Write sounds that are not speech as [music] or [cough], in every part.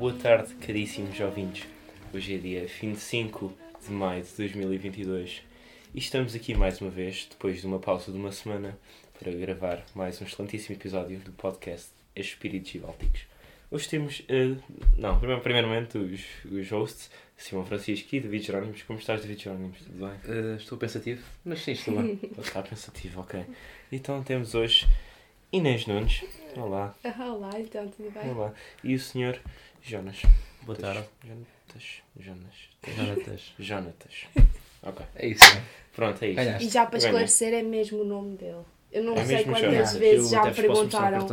Boa tarde, caríssimos ouvintes. Hoje é dia 25 de maio de 2022 e estamos aqui mais uma vez, depois de uma pausa de uma semana, para gravar mais um excelentíssimo episódio do podcast Espíritos Bálticos. Hoje temos, eh, não, primeiro- primeiramente os, os hosts, Simão Francisco e David Jerónimos. Como estás, David Jerónimos? Tudo bem? Uh, estou pensativo, mas sim, estou bem. [laughs] Está pensativo, ok. Então temos hoje Inês Nunes. Olá, [laughs] Olá, então, tudo bem? olá. E o senhor Jonas. Boa tarde. Jonatas. Jonas. [laughs] Jonatas. Jonatas. Ok. É isso, né? Pronto, é isso. Ganhaste. E já para esclarecer, é mesmo o nome dele. Eu não É sei quantas Jonas. vezes já me perguntaram.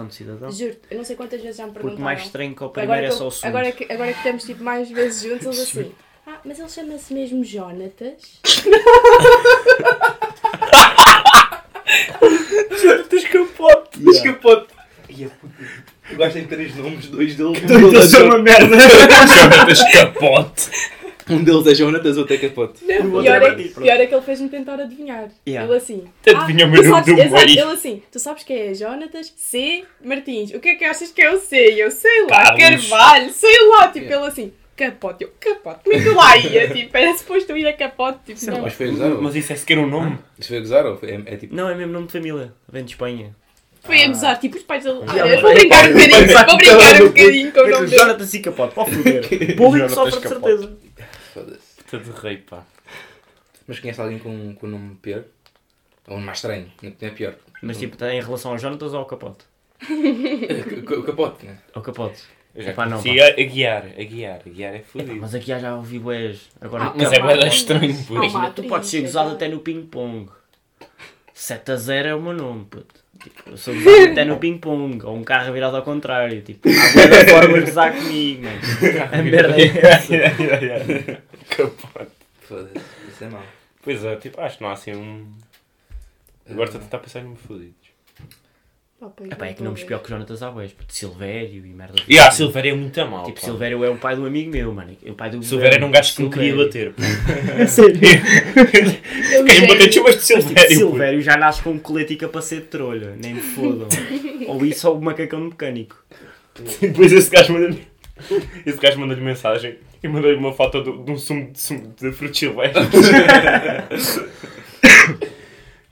Juro, eu não sei quantas vezes já me perguntaram. Porque mais estranho que o Agora primeiro é só o eu- segundo. agora, que, agora que estamos tipo, mais vezes juntos, eles assim. Ah, mas ele chama-se mesmo Jonatas. Jonatas Capote. Escapote! Eu gosto de três nomes, dois deles. Um deles, é, uma merda. [laughs] Jonatas Capote. um deles é Jonatas, outro é Capote. Não, outro pior, é é, pior é que ele fez-me tentar adivinhar. Yeah. Ele assim. Adivinha o tu meu nome do meio. Ele assim, tu sabes que é Jonatas C. Martins. O que é que achas que é o C? E Eu sei lá, Carlos. Carvalho, sei lá. Tipo, Yeah. ele assim, capote. Eu, capote. Como é que eu lá ia? [laughs] Tipo, era suposto eu ir a capote. Tipo, não. Mas foi Mas isso é sequer um nome? Isso foi a gozar? ou foi- É, é tipo. Não, é mesmo nome de família. Vem de Espanha. Foi a gozar, tipo, os pais dele. Ah, eu vou brincar um bocadinho, vou brincar um bocadinho com o nome dele. Jonathan e Capote. Pode foder. Jonatas sofre de certeza. Foda-se. Puta de rei, pá. Mas conhece alguém com, com o nome pior? Ou um mais estranho? Não é pior. Mas tipo, está em relação ao Jonathan ou ao Capote? [laughs] O Capote, né? Ao Capote. Eu já Epá, não, a, a guiar. A guiar. A guiar é fodido. mas aqui já já ouvi boés. Agora, Ah, Mas é bem estranho, pô. Ah, Imagina, tu podes ser gozado até no ping-pong. 7 a 0 é o meu nome, puto. Tipo, eu sou gozado até no [laughs] ping-pong. Ou um carro virado ao contrário. Tipo, há boa forma de gozar comigo, mano. [laughs] A merda é essa. [laughs] Capote. Foda-se. Isso é mau. Pois é, tipo, acho que não há assim um... Agora estou a tentar pensar em me fodidos. Pá, Epá, é que não nomes pior que o Jonathan há boés. Puto, Silvério e merda. E ah, Silvério é muito a mal, Tipo, pá. Silvério é o pai de um amigo meu, mano. O pai do Silvério era um gajo que me queria bater. É [laughs] sério. Quem me bateu chumas de Tipo, Silvério. pô. Silvério já nasce com um colete e capacete de trolha. Nem me fodam. [laughs] ou isso ou o macacão de mecânico. [laughs] Depois esse gajo manda-lhe. Esse gajo manda-lhe mensagem e manda-lhe uma foto do- de um sumo de, sumo de frutos silvestres.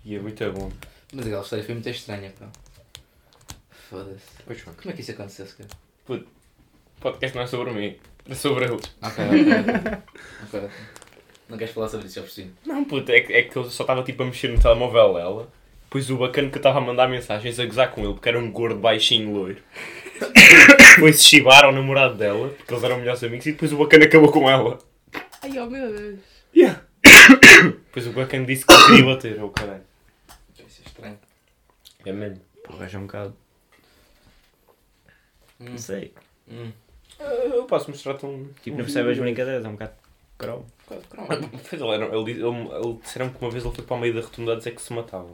e é muito bom. Mas aquela história foi muito estranha, pá. Foda-se. Pois foi. Como é que isso aconteceu, sequer? O podcast não é sobre mim, é sobre eles. Ok, [laughs] ok. ok. Não queres falar sobre isso, já percebi. Não, puto, é, que- é que eu só estava tipo a mexer no telemóvel dela. Depois o bacana que eu estava a mandar mensagens a gozar com ele, porque era um gordo baixinho loiro. [laughs] Depois se chibaram ao namorado dela, porque eles eram melhores amigos, e depois o bacana acabou com ela. Ai, oh meu Deus. [coughs] Depois o bacana disse que queria bater, [coughs] oh caralho. Isso é estranho. É mesmo. O gajo é um bocado. Hum. Não sei. Hum. Eu posso mostrar-te um. Tipo, um não percebe as brincadeiras, é um bocado crow. Pois ele, era, ele, ele, ele disseram que uma vez ele foi para o meio da rotunda a dizer que se matava.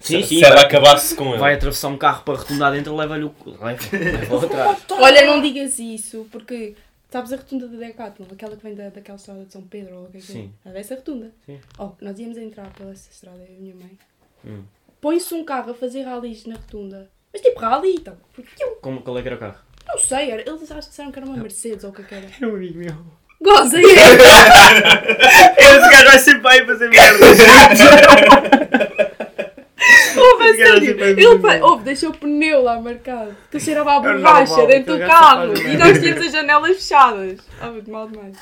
Sim, se, sim, Se ela vai- acabasse com ele. Vai atravessar um carro para rotundar dentro, leva-lhe o. Leva, leva atrás. Olha, não digas isso, porque sabes a rotunda da Decathlon, aquela que vem da, daquela estrada de São Pedro ou o que é que Sim. é? Essa rotunda. Sim. Oh, nós íamos entrar pela essa estrada, eu e a minha mãe. Hum. Põe-se um carro a fazer ralis na rotunda. Mas tipo rali, então. Porque eu Como, qual é que era o carro? não sei, era, eles acho que disseram que era uma Mercedes ou o que é que era. Era um amigo meu. Goza [laughs] aí! Esse gajo vai sempre aí fazer merda. Ouve, a Esse gajo sério. sempre vai Ele merda. ouve, deixou o pneu lá marcado. Que cheirava a É borracha normal, dentro aquele do gajo carro. faz E merda. nós tínhamos as janelas fechadas. Ah, muito mal demais.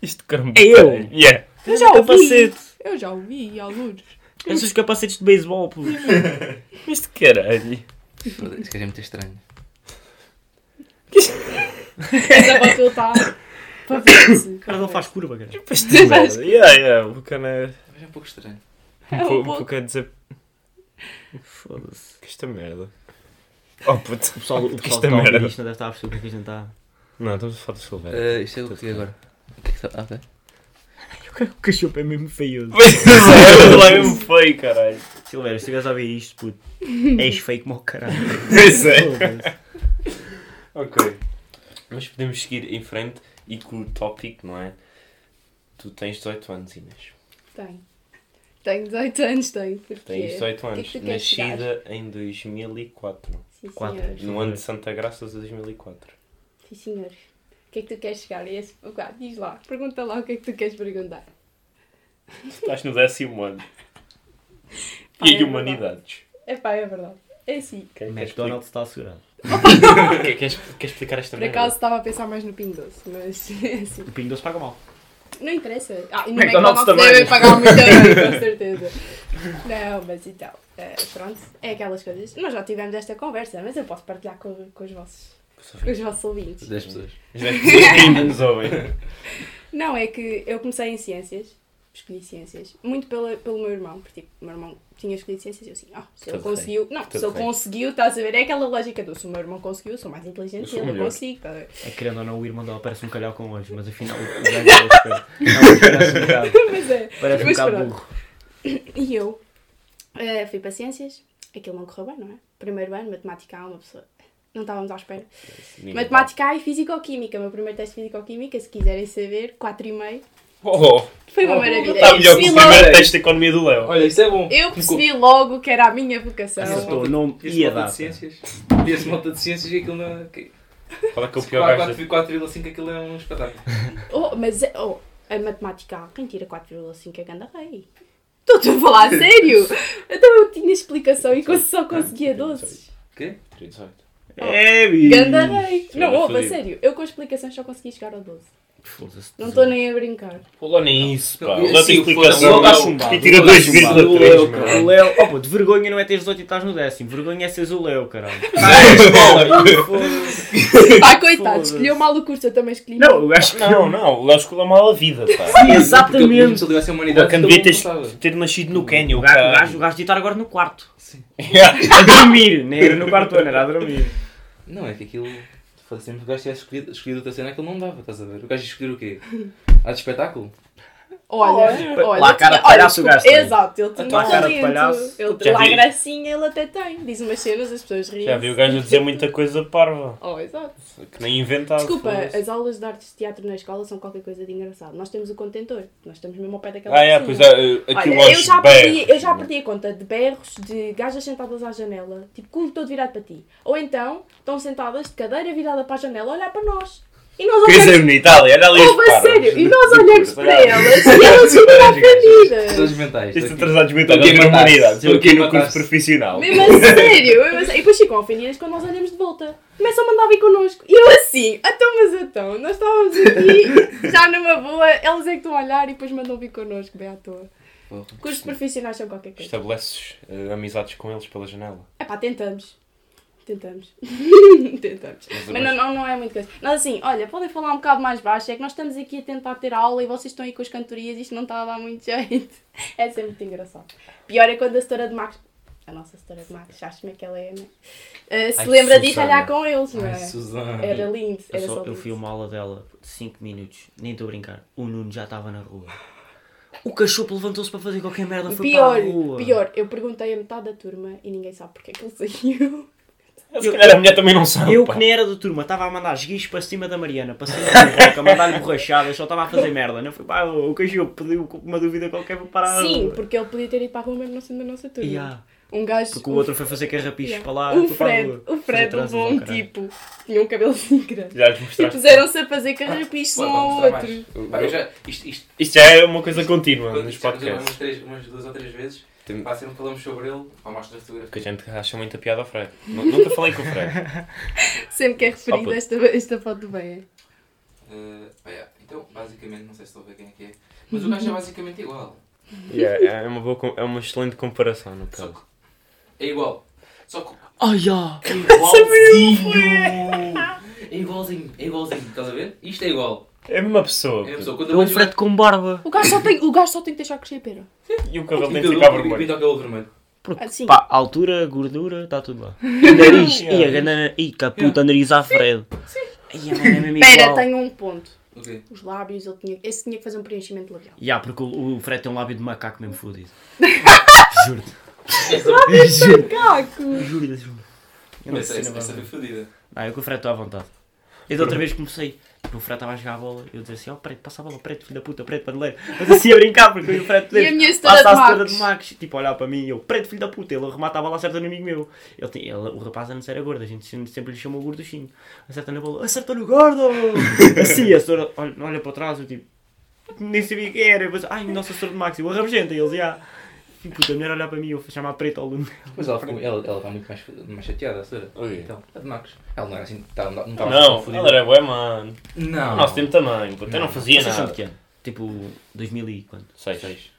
Isto caramba. É eu? Yeah. Eu já ouvi. capacete. Eu já ouvi, alguns. Esses capacetes de beisebol, pô. Isto caralho. Isso é muito estranho. Essa bota está para ver [coughs] se. O cara não faz curva, cara. Isto é merda. Yeah, yeah. O bacana é. Mas é um pouco estranho. É um pouco- a dizer. Foda-se. Que esta merda. Oh puto. O pessoal, o Que pessoal que está a ouvir merda. isto não deve estar a perceber o que é que a gente está. Não, estamos a falar de Silvério. Uh, isto é o que é agora? O que é que está? Ah, ok. [laughs] O cachorro é mesmo feioso. Pois é, [laughs] é mesmo [laughs] feio, caralho. Silvério, se estiveres a ouvir isto, puto, [laughs] és feio como o caralho. Pois é. [laughs] Ok. Mas podemos seguir em frente e com o tópico, não é? Tu tens 18 anos, Inês. Tenho. Tenho 18 anos, tenho. Porque Tens 18 O que é anos. que tu queres chegar? Nascida em 2004. Sim, Quatro. senhor. No ano de Santa Graça de 2004. Sim, senhor. O que é que tu queres chegar? E esse, gato, diz lá, pergunta lá o que é que tu queres perguntar. Estás no décimo ano. [laughs] E é em humanidades. É pá, é verdade. É assim. Quem quer McDonald's está assegurado. explicar- Quer, quer, quer explicar esta Por acaso estava a pensar mais no Pingo Doce, mas [laughs] é assim. O Pingo Doce paga mal. Não interessa. Ah, e no McDonald's McDonald's, também. devem pagar muito bem, com certeza. Não, mas então, eh, pronto, é aquelas coisas. Nós já tivemos esta conversa, mas eu posso partilhar com, com os vossos, com os vossos ouvintes. 10 pessoas. As dez pessoas que ainda nos ouvem. Não, é que eu comecei em ciências, escolhi ciências, muito pela, pelo meu irmão, porque tipo, o meu irmão tinha escolhido ciências e eu assim, ah, se ele bem. conseguiu, não, Tudo se ele bem. conseguiu, estás a ver, é aquela lógica do se o meu irmão conseguiu, sou mais inteligente Eu eu consigo, estás a ver? É que, querendo ou não, o irmão dela parece um calhau com olhos, mas afinal o gajo é [laughs] parece um bocado, [laughs] Mas é, parece um bocado burro. E eu eh, fui para ciências, aquilo não correu bem, não é? Primeiro ano, matemática A, uma pessoa. Não estávamos à espera. Matemática A e Físico-Química. O meu primeiro teste de Físico-Química, se quiserem saber, 4,5. Oh, Foi uma Oh, maravilha. está Eu melhor que percebi, o logo, primeiro teste de economia do Léo. Olha, isso é bom. eu percebi logo que era a minha vocação. Acertou o nome Esse e a malta de data. ciências. E esse malta de ciências e aquilo não. que- Qual é que é o pior gajo da 4,5 aquilo é um espetáculo. Oh, mas é- oh, a matemática A, quem tira 4,5 é ganda rei. Estou-te a falar a [laughs] sério? Então eu tinha explicação e só conseguia 12. Quê? 18. É, bicho. Ganda rei. Não, ouve, a fodido. sério. Eu com explicações só consegui chegar ao 12. Não estou nem a brincar. Pô, nem isso, pá. Não, O Léo tem sim, explicação. E tira O Léo está chumbado. 2,3, O Léo, mano. O Léo, oh, pô, de vergonha não é teres 8 e estás no décimo, vergonha é seres o Léo, caralho. [laughs] Foda-se. Ah, [laughs] coitado, Foda-se. escolheu mal o curso, eu também escolhi Não, eu acho que Não, não. O Léo escolheu mal a vida, pá. Exatamente. Se ele tivesse a humanidade, ter, nascido no Quênia, O gajo, devia estar agora no quarto. Yeah. A dormir, nem era no quarto ano, era a dormir. Não, é que aquilo. Foda-se, sempre que o gajo tivesse escolhido, escolhido outra cena, aquilo não dava, estás a ver? O gajo escolher o quê? [laughs] Ah, de espetáculo? Olha, Olha, olha, lá a cara de palhaço o olha, gajo tem. Exato, ele tinha Lá a cara de talento. palhaço. Ele, lá a vi. gracinha ele até tem. Diz umas cenas, as pessoas riem. Já vi o gajo a dizer muita coisa parva. Oh, exato. Que nem inventava. Desculpa, as aulas de artes de teatro na escola são qualquer coisa de engraçado. Nós temos o contentor, nós estamos mesmo ao pé daquela Ah, é, pois é. Aquilo Olha, eu já, perdi, eu já perdi a conta de berros de gajas sentadas à janela, tipo, com todo virado para ti. Ou então, estão sentadas de cadeira virada para a janela a olhar para nós. E nós Quer olhamos dizer, Itália, olha ali os Ouve, a parvos. sério, e nós [laughs] olhamos para elas e elas ficam ofendidas. mentais. Estes atrasados mentais Estou aqui da a matar-se. humanidade. Estou aqui no curso profissional. Mesmo a [laughs] sério, mesmo a sério. E depois ficam ofendidas quando nós olhamos de volta. Começam a mandar vir connosco. E eu assim, então, mas então, nós estávamos aqui, [laughs] já numa boa, elas é que estão a olhar e depois mandam vir connosco, bem à toa. Cursos profissionais são qualquer coisa. Estabeleces uh, amizades com eles pela janela. É pá, tentamos. Tentamos. [laughs] tentamos. Mas Mas não, não, não é muito coisa. Nós assim, olha, podem falar um bocado mais baixo, é que nós estamos aqui a tentar ter aula e vocês estão aí com as cantorias e isto não está a dar muito [laughs] jeito. É sempre muito engraçado. Pior é quando a setora de Marcos, a nossa setora de Marcos, sabes como é que ela é, né? Uh, se Ai, lembra de ir Susana. ralhar com eles, não é? Era lindo, Eu, era só, só eu fui uma aula dela de 5 minutos, nem estou a brincar. O Nuno já estava na rua. O cachopo levantou-se para fazer qualquer merda, foi Pior, para a rua. pior, eu perguntei a metade da turma e ninguém sabe porque é que ele saiu. Se calhar a mulher também não sabe. Eu pá. que nem era da turma, estava a mandar esguichos para cima da Mariana, para cima da boca, a mandar-lhe borrachadas, só estava a fazer merda. Não foi, pá, o cachopo pediu uma dúvida qualquer para parar Sim, porque ele podia ter ido para a rua mesmo não sendo da nossa turma. Yeah, Um gajo. porque o outro foi fazer carrapichos Yeah. para lá, o foi para a Fred, o Fred levou um tipo, tinha um cabelo assim grande. Já E puseram-se a fazer carrapichos um Pô, ao outro. Pá, eu já, isto, isto, Isto já é uma coisa contínua nos isto já aconteceu podcasts. umas, três, umas duas ou três vezes, Tem- pá, sempre falamos sobre ele, pá, mostra a fotografia. Porque a gente acha muita piada ao Fred. Nu- Nunca falei com o Fred. [laughs] Sempre que é referido esta, esta foto bem. Uh, yeah. Então, basicamente, não sei se estou a ver quem é que é, mas o gajo é basicamente igual. Yeah, é, uma boa, é uma excelente comparação, no Só caso. que é igual. Só que Ai, já! é [laughs] igualzinho. É igualzinho, é igualzinho, estás a ver? Isto é igual. É a mesma pessoa. É a pessoa. Quando É eu um vejo Fred com barba. O gajo só tem, o gajo só tem que deixar crescer a pera. E o cabelo tem que ficar e vermelho. pinta o cabelo vermelho. Porque, Assim. pá, altura, gordura, está tudo lá. [laughs] Nariz, e a gana, e que a puta nariz à Fred. Ai, a mano, é mesmo Pera, igual. tenho um ponto. O quê? Os lábios, ele tinha, esse tinha que fazer um preenchimento labial. Ya, porque o, o Fred tem um lábio de macaco mesmo fodido. Juro-te. Caco! Juro-te, juro. Eu não Essa, sei essa, na essa verdade. foi fodida. Ah, eu com o Fred estou à vontade. E da outra vez comecei. Tipo, o Fred estava a jogar a bola e eu dizia assim: Ó, preto, passa a bola, preto, filho da puta, preto, paneleiro. Mas assim a brincar, porque eu o Fred E a minha passa de a Max. de Max, tipo, a olhar para mim e eu, preto, filho da puta, ele arrematava lá, acerta no amigo meu. Ele, ele- o rapaz antes era gordo, a gente sempre lhe chamou gorduchinho. Acerta na bola, acerta no gordo! [laughs] assim, a setora olha, olha para trás, eu tipo, nem sabia quem era. Depois, ai, nossa setora de Max, eu arrebenta, e eles, já. E puta, a mulher olhar para mim, eu chamar preto ao aluno. Mas ela ficou- ela ela está muito mais, mais chateada, a senhora. O quê? Então, a de Max. Ela não era assim, tá- não estava Não, confundida. ela era bué, mano. Não. Nosso tempo também, puta, eu não fazia Vocês são de nada. que ano? Tipo, 2000 e quanto? Seis. Seis.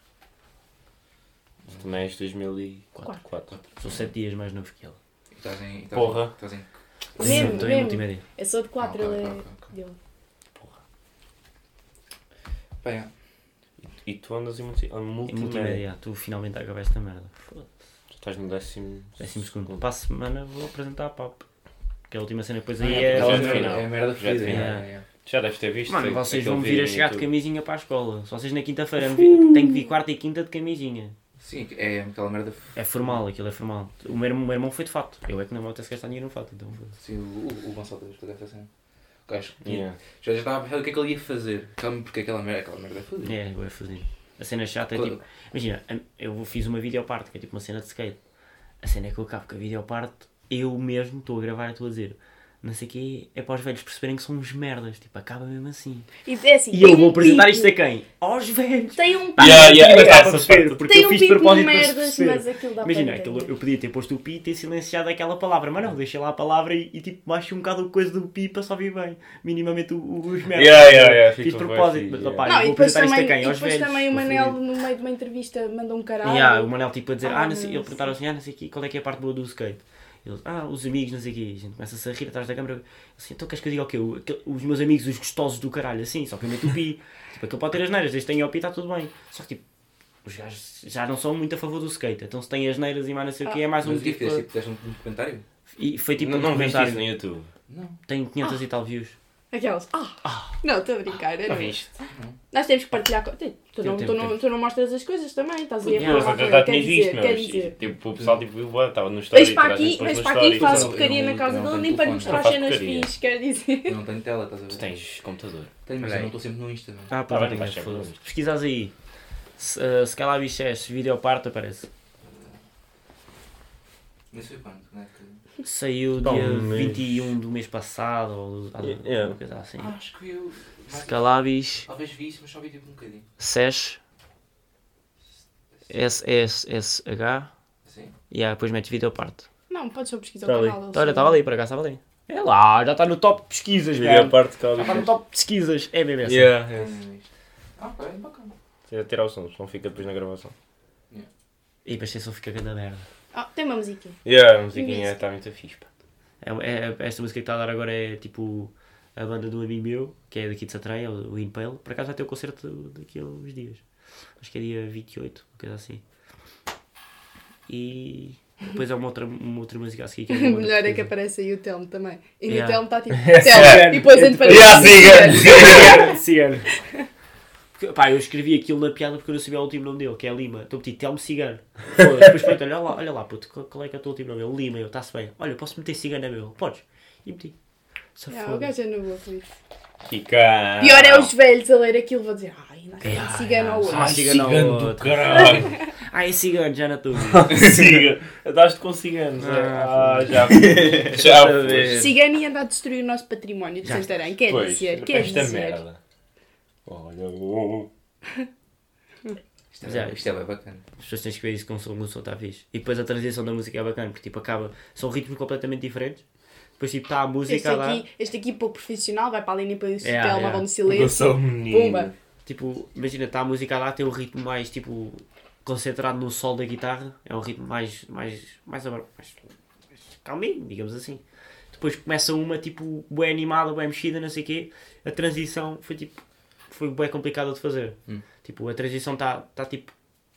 Tu também és 2004. Quatro. Sou 7 dias mais novo que ele. E Estás em. estás Porra. Estás em. Mesmo, Estou em mesmo. multimédia. Eu sou de 4, Ah, ok, ele é. ok, ok, ok. dele. Pá, é. E tu andas em multi- em Em multimédia, multimédia. já, tu finalmente acabaste esta merda. Foda-se. Tu estás no décimo... Décimo segundo. Para a semana vou apresentar a PAP. Que é a última cena depois Ah, aí é, é. merda- final. É a merda Já fedida. é, é. Já deves ter visto. Mano, vocês vão vir a chegar de camisinha para a escola. Se vocês na quinta-feira têm que vir quarta e quinta de camisinha. Sim, é aquela merda. É formal, aquilo é formal. O meu, o meu irmão foi de fato. Eu é que não me apetece gastar dinheiro no fato, então. Sim, o, o, o Gonçalo que fazer. O gajo Yeah. já, já estava a pensar o que é que ele ia fazer. Calma, porque aquela merda, aquela merda é fodida. É, é fazer. A cena chata é Claro. tipo. Imagina, eu fiz uma videoparte, que é tipo uma cena de skate. A cena é que eu acabo com a videoparte, eu mesmo estou a gravar e estou a dizer. Não sei o quê, é para os velhos perceberem que são uns merdas. Tipo, acaba mesmo assim. E é assim. E eu vou um apresentar pico- isto a quem? Aos velhos! Tem um Pá, Yeah, não yeah, perceber, parte. porque Tem eu um fiz de pico de propósito para se merdas, mas aquilo dá Imagina, aquilo, eu podia ter posto o pi e ter silenciado aquela palavra, mas não, deixei lá a palavra e, e tipo, baixei um bocado a coisa do pi para só ouvir bem, minimamente o- o- os merdas. Yeah, yeah, yeah, Fiz de propósito, mas opá, yeah. Não, eu e vou depois apresentar isto também, a quem? e Aos depois velhos. também o Manel, no meio de uma entrevista, mandou um caralho. Yeah, o Manel tipo a dizer, Ah, ah, não sei, não ele perguntaram assim, ah, não sei o quê, qual é que é a parte boa do skate? Ele, ah, os amigos, não sei o quê, a gente começa-se a rir atrás da câmara, assim, então queres que eu diga o quê? O- aquele- Os meus amigos, os gostosos do caralho, assim, só que eu meto o pi, [laughs] tipo, aquele pode ter as neiras, desde que tenha o pi está tudo bem, só que tipo, os gajos já não são muito a favor do skate, então se tem as neiras e mais não sei o quê, é mais um Mas o que é que tipo, fizeste? Tipo, um comentário? e foi tipo Não, um não viste comentário, isso no YouTube? Não. tem 500 e tal views. Aquelas. Ah! Não, estou a brincar. eu Não não- viste? Nós temos que partilhar. co- Tu, não, Tem, tu, tem, não, tu não mostras as coisas também, estás aí a falar. eu com já ele. Quer tinha visto, meu. dizer. Tipo, o pessoal tipo, estava no story. Vens para aqui, vens para aqui e fazes não- porcaria na não- casa não dele, nem para mostrar Não as cenas fixe, quer dizer. Eu não tenho tela, estás a ver? Tu tens computador. Tenho, mas eu não estou sempre no Insta. Não. Ah, Tá pá, não vai tenho. Pesquisas aí, se, se calhar bichés, videoparte aparece. Mas foi quando? Quando é que- Saiu Há dia mês. 21 do mês passado, ou ah, Yeah. uma coisa assim. Ah, acho que eu. Scalabis, Talvez vi isso, mas só vi tipo um bocadinho. SES, S-S-S-H, Assim? e ah, depois metes videoparte. Não, podes só pesquisar Tá o ali. canal. Olha, estava sabem. ali, por acaso estava ali. É lá, já está no top de pesquisas, Vídeo a velho. parte que Já está no top de pesquisas. É mesmo essa. Yeah, yeah. visto. Ah, ok, bacana. Tira- Tirar o som, senão fica depois na gravação. E depois só fica grande merda. Ah, tem uma musiquinha. Yeah, a musiquinha está muito fixe. É, é- esta música que está a dar agora é tipo a banda do amigo meu, que é daqui de Satreia, o Impale. Por acaso vai ter o concerto daqui a uns dias. Acho que é dia 28, uma coisa assim. E depois há uma outra, uma outra música a seguir que é [laughs] melhor é que aparece aí o Telmo também. E no Yeah. Telmo está tipo. Cigano. [laughs] Telmo. E depois entre Yeah, parênteses. cigano. Cigano. Porque, Pá, eu escrevi aquilo na piada porque eu não sabia o último nome dele, que é Lima. Então meti Telmo Cigano. [laughs] Foda-se. Depois perguntei, olha lá, olha lá, puto, qual- é que é o teu último nome? Ele, Lima, eu, está-se bem. Olha, posso meter Cigano, é meu. Podes. E meti. Só Yeah, o gajo é no boa com isso. Pior é os velhos a ler aquilo, vou dizer, ai, não é Yeah, cigano ao outro. Ah, cigano ao Cigano do outro. caralho. [laughs] Ah, é cigano, já na tua [laughs] Cigano. Daste com ciganos, é? Ah, Ah, já. Já. Cigano ia andar a destruir o nosso património de Já. Santarém. Quer Pois, dizer, quer dizer. merda. Olha, oh. Isto é, isto é bem bacana. As pessoas têm que ver isso com o som, o som está fixe. E depois a transição da música é bacana, porque tipo acaba. São ritmos completamente diferentes. Depois tipo está a música Este a dar. aqui, este aqui pouco profissional, vai para ali nem para o Yeah, Telmo, yeah. vão no Eu silêncio. sou um menino. Pumba. Tipo, imagina, está a música a dar, tem um ritmo mais tipo. concentrado no sol da guitarra. É um ritmo mais. mais. mais, mais, mais calminho, digamos assim. Depois começa uma tipo bem animada, bem mexida, não sei o quê. A transição foi tipo. Foi bem complicada de fazer. Hum. Tipo, a transição está tá, tipo.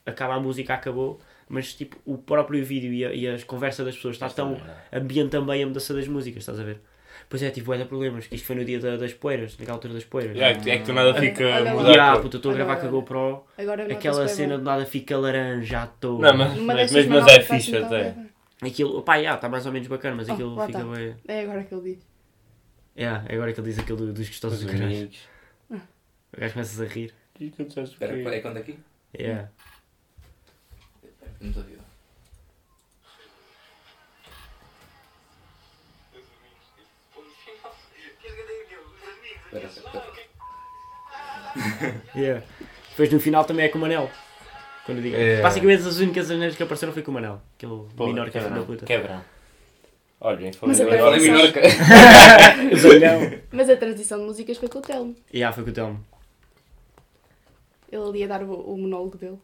acaba a música, acabou. Mas tipo, o próprio vídeo e, a- e as conversas das pessoas está tão. ambiente também a mudança das músicas, estás a ver? Pois é, tive bué de problemas, que isto foi no dia da- das poeiras, naquela altura das poeiras. É que, é que tu nada fica mudar. Ah, cor. puta, eu estou a gravar com a. GoPro, Agora aquela cena de nada fica laranja, já estou. Não, mas, mas, mas, mas é faz fixe então até. bem. Aquilo, pá, já, está mais ou menos bacana, mas Oh, aquilo fica tá. bem. É agora que ele diz. Yeah, é agora que ele diz aquilo do- dos gostosos Os do gajo. O gajo começas a rir. E que tu sabes Espera, é quando aqui? Yeah. Não estou a ver. Espera, espera. [laughs] Yeah. Depois no final também é com o Manel. Quando eu digo. É. Basicamente as únicas asneiras que apareceram foi com o Manel. Aquele Porra, menor que é da puta. Falei agora. Olha, Sim. Minorca. Zangão. Mas a transição de músicas foi com o Telmo. Yeah, foi com o Telmo. Ele ali a dar o, o monólogo dele.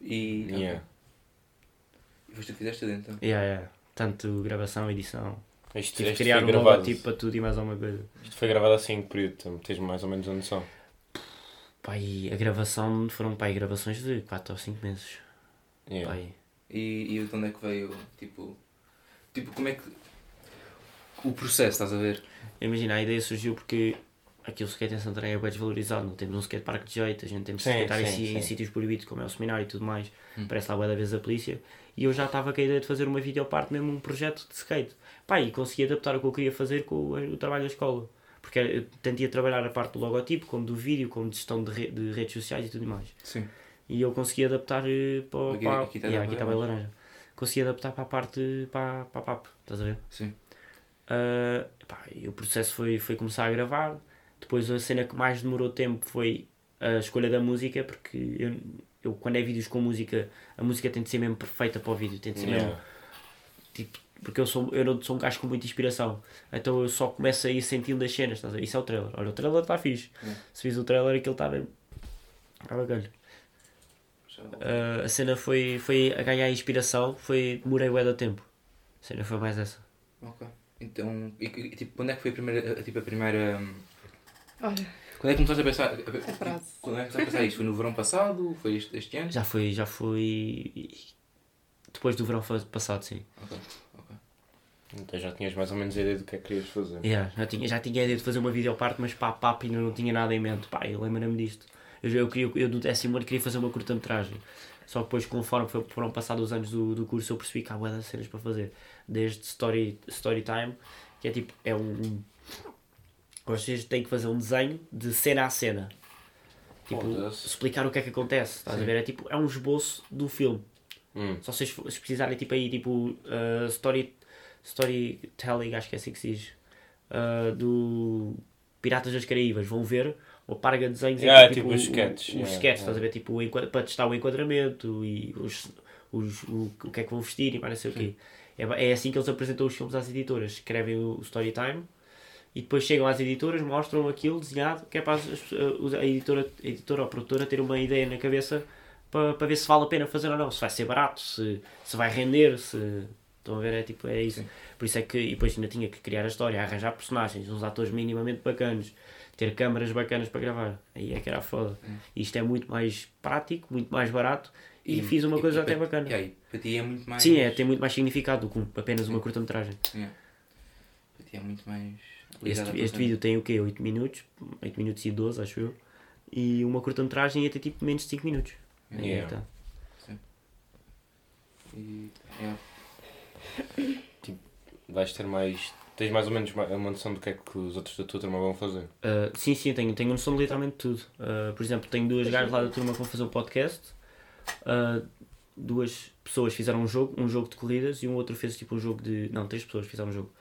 E. Yeah. E foste tu que fizeste tudo então? Yeah, yeah. Tanto gravação, edição. Isto, Tive que criar um gravado. logotipo para tudo e mais alguma coisa. Isto foi gravado assim em que período? Então, Tens mais ou menos a noção. Pai, a gravação foram pai, gravações de 4 ou 5 meses. Yeah. Pai. E, e de onde é que veio? Tipo. Tipo, como é que. O processo, estás a ver? Imagina, a ideia surgiu porque aqui o skate em Santarém é bem desvalorizado, não temos um skate park de jeito, a gente tem Sim, skatear em, sim, sítios proibidos como é o seminário e tudo mais, Hum. parece lá da vez a polícia, e eu já estava com a ideia de fazer uma videoparte, mesmo um projeto de skate. Pá, e consegui adaptar o que eu queria fazer com o, o trabalho da escola. Porque eu tentia trabalhar a parte do logotipo, como do vídeo, como de gestão de, re- de redes sociais e tudo mais. Sim. E eu consegui adaptar eh, para, o- Aqui- para, aqui está yeah, bem laranja. Consegui adaptar para a parte para, para a PAP, estás a ver? Sim. Ah, pá, e o processo foi, foi começar a gravar. Depois a cena que mais demorou tempo foi a escolha da música, porque eu, eu quando é vídeos com música, a música tem de ser mesmo perfeita para o vídeo, tem de ser mesmo Yeah. tipo, porque eu sou, eu não sou um gajo com muita inspiração, então eu só começo a ir sentindo as cenas, estás a ver? Isso é o trailer. Olha, o trailer está fixe. Yeah. Se fiz o trailer, aquilo está bem. Está bacana. Ah, a cena foi, foi a ganhar inspiração, foi demorei bué da tempo. A cena foi mais essa. Ok. Então, e, e, tipo, quando é que foi a primeira. Tipo, a primeira. Olha, Quando é que começaste a pensar. a frase. Quando é que começaste a pensar isto? Foi no verão passado? Foi este, este ano? Já foi, já foi. Depois do verão passado, sim. Ok, ok. Então já tinhas mais ou menos a ideia do que é que querias fazer. Yeah, já, tinha, já tinha a ideia de fazer uma videoparte, mas pá, pá, ainda não tinha nada em mente. Pá, eu lembro-me disto. Eu, eu, queria, eu do décimo ano queria fazer uma curta-metragem. Só que depois, conforme foi- foram passados os anos do, do curso, eu percebi que há de cenas para fazer. Desde story, story time, que é tipo, é um... Vocês têm que fazer um desenho de cena a cena. Tipo, Foda-se. explicar o que é que acontece. Estás a ver? É tipo, é um esboço do filme. Hum. Se vocês se precisarem tipo aí, tipo, uh, story, storytelling, acho que é assim que se diz, uh, do Piratas das Caraíbas, vão ver o parga de desenhos em Ah, que, tipo os sketches, Os yeah, sketches, yeah. estás a ver? Tipo, o para testar o enquadramento e os, os, o, o que é que vão vestir e mais não sei o quê. É, é assim que eles apresentam os filmes às editoras. Escrevem o, o storytime e depois chegam às editoras, mostram aquilo desenhado, que é para as- uh, a, editora, a editora ou a produtora ter uma ideia na cabeça para, para ver se vale a pena fazer ou não, se vai ser barato, se, se vai render, se. Estão a ver? É tipo, é isso. Sim. Por isso é que. E depois ainda tinha que criar a história, arranjar personagens, uns atores minimamente bacanos, ter câmaras bacanas para gravar. Aí é que era foda. Hum. Isto é muito mais prático, muito mais barato e, E- fiz uma e- coisa e até bacana. E aí, para ti é muito mais. Sim, é, tem muito mais significado do que apenas uma curta-metragem. Yeah. Para ti é muito mais. Este, este vídeo tem o quê? 8 minutos? 8 minutos e 12, acho eu. E uma curta-metragem ia ter tipo menos de 5 minutos. É Yeah. tá. cena. E, yeah. Vais ter mais. Tens mais ou menos uma noção do que é que os outros da tua turma vão fazer. Uh, sim, sim, tenho, tenho noção de literalmente tudo. Uh, por exemplo, tenho duas gajas lá da turma que vão fazer um podcast. Uh, duas pessoas fizeram um jogo, um jogo de corridas e um outro fez tipo um jogo de. Não, três pessoas fizeram um jogo.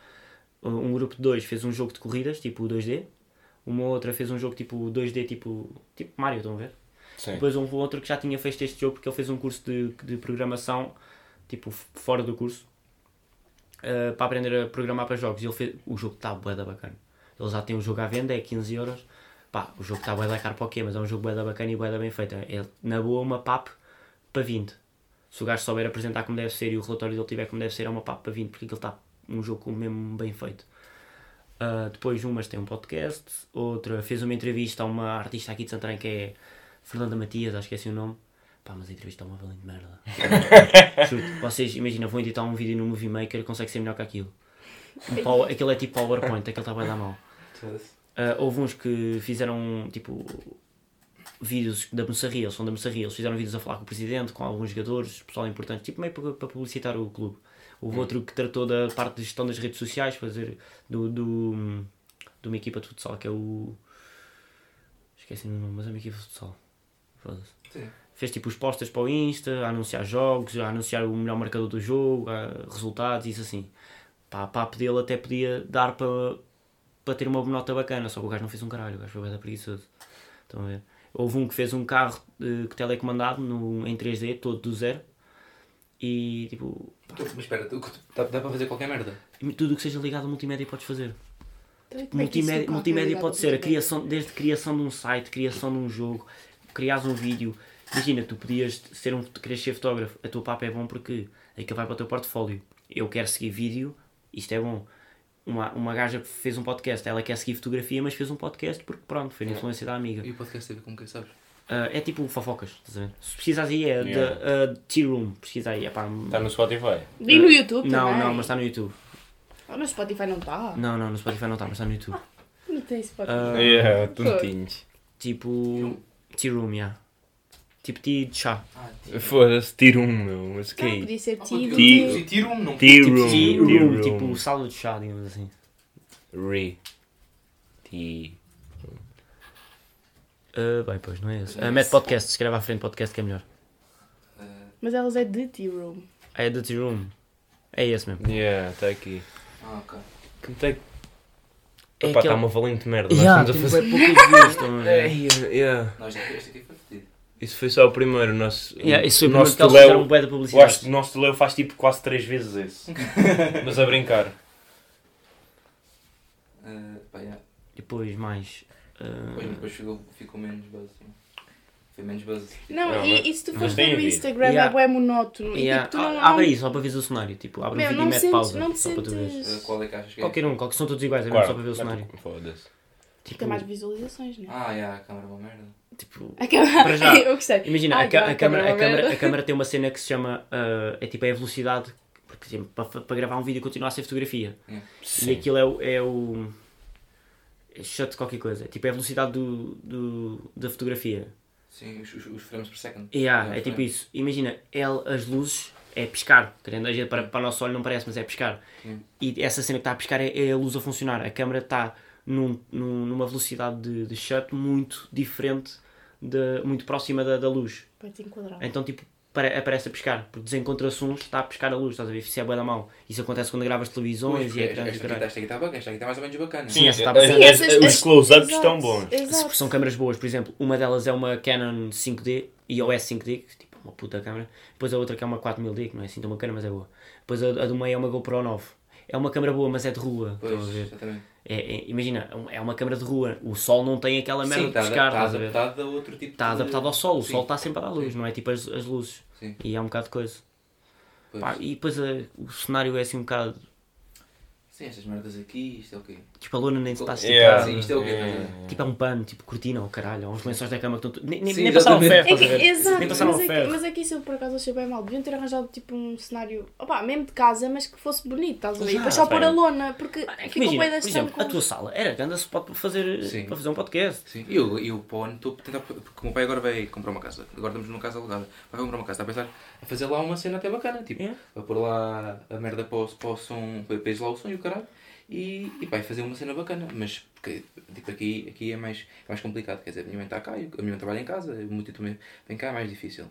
Um grupo de dois fez um jogo de corridas, tipo 2D. Uma outra fez um jogo tipo 2D, tipo, tipo Mario, estão a ver? Sim. Depois um outro que já tinha feito este jogo porque ele fez um curso de, de programação, tipo fora do curso, uh, para aprender a programar para jogos. E ele fez, o jogo está bué da bacana. Ele já tem o jogo à venda, é 15 euros. Pá, o jogo está bué da caro para o quê? Mas é um jogo bué da bacana e bué da bem feito. É na boa uma PAP para 20. Se o gajo souber apresentar como deve ser e o relatório dele tiver como deve ser, é uma PAP para 20 porque aquilo está um jogo mesmo bem feito. Uh, depois umas tem um podcast, outra fez uma entrevista a uma artista aqui de Santarém que é Fernanda Matias, acho que é assim o nome. Pá, mas a entrevista é uma valente merda. [laughs] Juro, vocês imaginam, vão editar um vídeo no Movie Maker, consegue ser melhor que aquilo. Um power- [laughs] aquilo é tipo PowerPoint, aquilo está bem da mão. Uh, houve uns que fizeram tipo vídeos da Moçarria, eles são da Moçarria, eles fizeram vídeos a falar com o presidente, com alguns jogadores, pessoal importante, tipo meio para, para publicitar o clube. Houve outro que tratou da parte de gestão das redes sociais, fazer do, do de uma equipa de futsal que é o. Esqueci o nome, mas é uma equipa de futsal. Fez tipo os posters para o Insta, a anunciar jogos, a anunciar o melhor marcador do jogo, resultados, isso assim. Pá, a PAP dele até podia dar para para ter uma nota bacana, só que o gajo não fez um caralho, o gajo foi bem preguiçoso. Estão a ver? Houve um que fez um carro que telecomandado no, em 3D, todo do zero. E tipo, Mas espera, tu- dá, dá para fazer qualquer merda. tudo o que seja ligado a multimédia podes fazer. Então, como é que isso Multimédia, multimédia ligado pode ao ser a multimédia? criação, desde criação de um site, criação de um jogo, criares um vídeo. Imagina, tu podias ser um, queres ser fotógrafo, a tua papa é bom porque aquilo vai para o teu portfólio. Eu quero seguir vídeo, isto é bom. Uma, uma gaja que fez um podcast, ela quer seguir fotografia, mas fez um podcast porque pronto, foi na influência da amiga. E o podcast teve com quem sabes? Ah, é tipo fofocas, estás a ver? Se pesquisas aí é Yeah. da uh, Tea Room, pesquisa aí, é pá. Está no Spotify. E no YouTube Não, também? não, mas está no YouTube. Ah, no Spotify não está. Não, não, no Spotify não está, mas está no YouTube. Não tem Spotify. Ah, Yeah, tontinhos. Tipo. Tea Room, yeah. Tipo tea de chá. Ah, Foda-se, tiro um, meu. Mas que é podia ser Ah, Tea. Tea- Tea- Tea Room, não. Tea Tipo room. tea tea room, room. tipo sala de chá, digamos assim. Re. Tea. Ah, bem, pois, não é esse. Uh, mete podcast, escreve à frente podcast que é melhor. Ah, Mas elas é de Tea Room. Ah, é da Tea Room. É esse mesmo. Yeah, está aqui. ah, ok. Quanto é que. É Opa, está aquele- uma valente merda. Yeah, Nós tem estamos a fazer. estão a ver? Yeah, yeah. Não, este aqui, este aqui foi fedido. Isso foi só o primeiro. O nosso, Yeah, isso foi o o primeiro nosso que eles fizeram bué da Eu publicidade. acho que o nosso Tuleu faz tipo quase três vezes esse. [laughs] Mas a brincar. Ah, pá, yeah. Depois mais. Ah, Depois, depois ficou, ficou menos buzz. sim. Foi menos buzz. Não, Não, e, e se tu fores ver o vídeo. Instagram Yeah. é monótono. E, yeah, tipo, tu não, a- Abre não- aí só para ver o cenário. Tipo, abre Meu, o vídeo não e mete pausa. não te só para tu Ah, qual é que achas que é? Qualquer um, qualquer são todos iguais, é mesmo Claro, só para ver o cenário. Foda-se. Tipo, Tem mais visualizações, né? Ah, yeah, a câmera é uma merda. tipo, A câmera, Para já. [laughs] eu gostei. Imagina, Ai, a, ca- não, a câmara, a, é uma câmara, merda. a câmara tem uma cena que se chama. ah, é tipo é a velocidade. Porque tipo, para, para gravar um vídeo continua a ser fotografia. E Sim. aquilo é. É o é shut qualquer coisa. Tipo é a velocidade do, do, da fotografia. Sim, os, os, os frames per second. Yeah, Yeah, é tipo frame. isso. Imagina, ele, as luzes é piscar. Querendo, a gente, para, para o nosso olho não parece, mas é piscar. Sim. E essa cena que está a piscar é, é a luz a funcionar. A câmera está num, num- numa velocidade de, de shut muito diferente, de, muito próxima da, da luz. Então, tipo, pare- aparece a piscar, porque desencontra sons, está a piscar a luz, estás a ver? Isso é bué da mal. Isso acontece quando gravas televisões Pois, e esta, ecrãs e esta, aqui, esta aqui está bacana, esta aqui está mais ou menos bacana. Sim, essa está bacana. os close-ups estão bons. Exato. São câmaras boas, por exemplo, uma delas é uma Canon 5D, EOS 5D, que tipo, uma puta câmera. Depois a outra que é uma 4000D, que não é assim tão bacana, mas é boa. Depois a, a do meio é uma GoPro 9. É uma câmera boa, mas é de rua, Pois, a ver? É, é- imagina, é uma câmera de rua, o sol não tem aquela merda Sim, de está, piscar, está estás a ver? adaptado a outro tipo Está de- adaptado ao sol, o Sim. sol está sempre a dar luz, Sim. não é tipo as, as luzes. E é um bocado de coisa. Pá, e depois a- o cenário é assim um bocado. Sim, estas merdas aqui, isto é o quê? Tipo, a lona nem se está a esticar. Yeah. Sim, isto é o quê? Yeah. Tipo, é um pano, tipo cortina ou caralho, ou uns lençóis da cama que estão. Nem, nem, Sim, nem passaram ferro. É que, exato, Nem passaram mas, é que, mas é que isso eu por acaso achei bem mal. Deviam ter arranjado tipo um cenário, opá, mesmo de casa, mas que fosse bonito, estás a ver? E depois só pôr a lona, porque É que ficou bem por exemplo, a tua sala era grande se pode fazer, Sim. para fazer um podcast. Sim, e eu, eu para o ano estou a tentar, porque o meu pai agora vai comprar uma casa, agora estamos numa casa alugada, vai comprar uma casa, está a pensar a fazer lá uma cena até bacana, tipo, É. a pôr lá a merda para o, para o som, para pôr lá o som e o caralho, e, e vai fazer uma cena bacana, mas porque, tipo, aqui, aqui é mais, é mais complicado, quer dizer, a minha mãe está cá, a minha mãe trabalha em casa, o meu tio também vem cá, é mais difícil,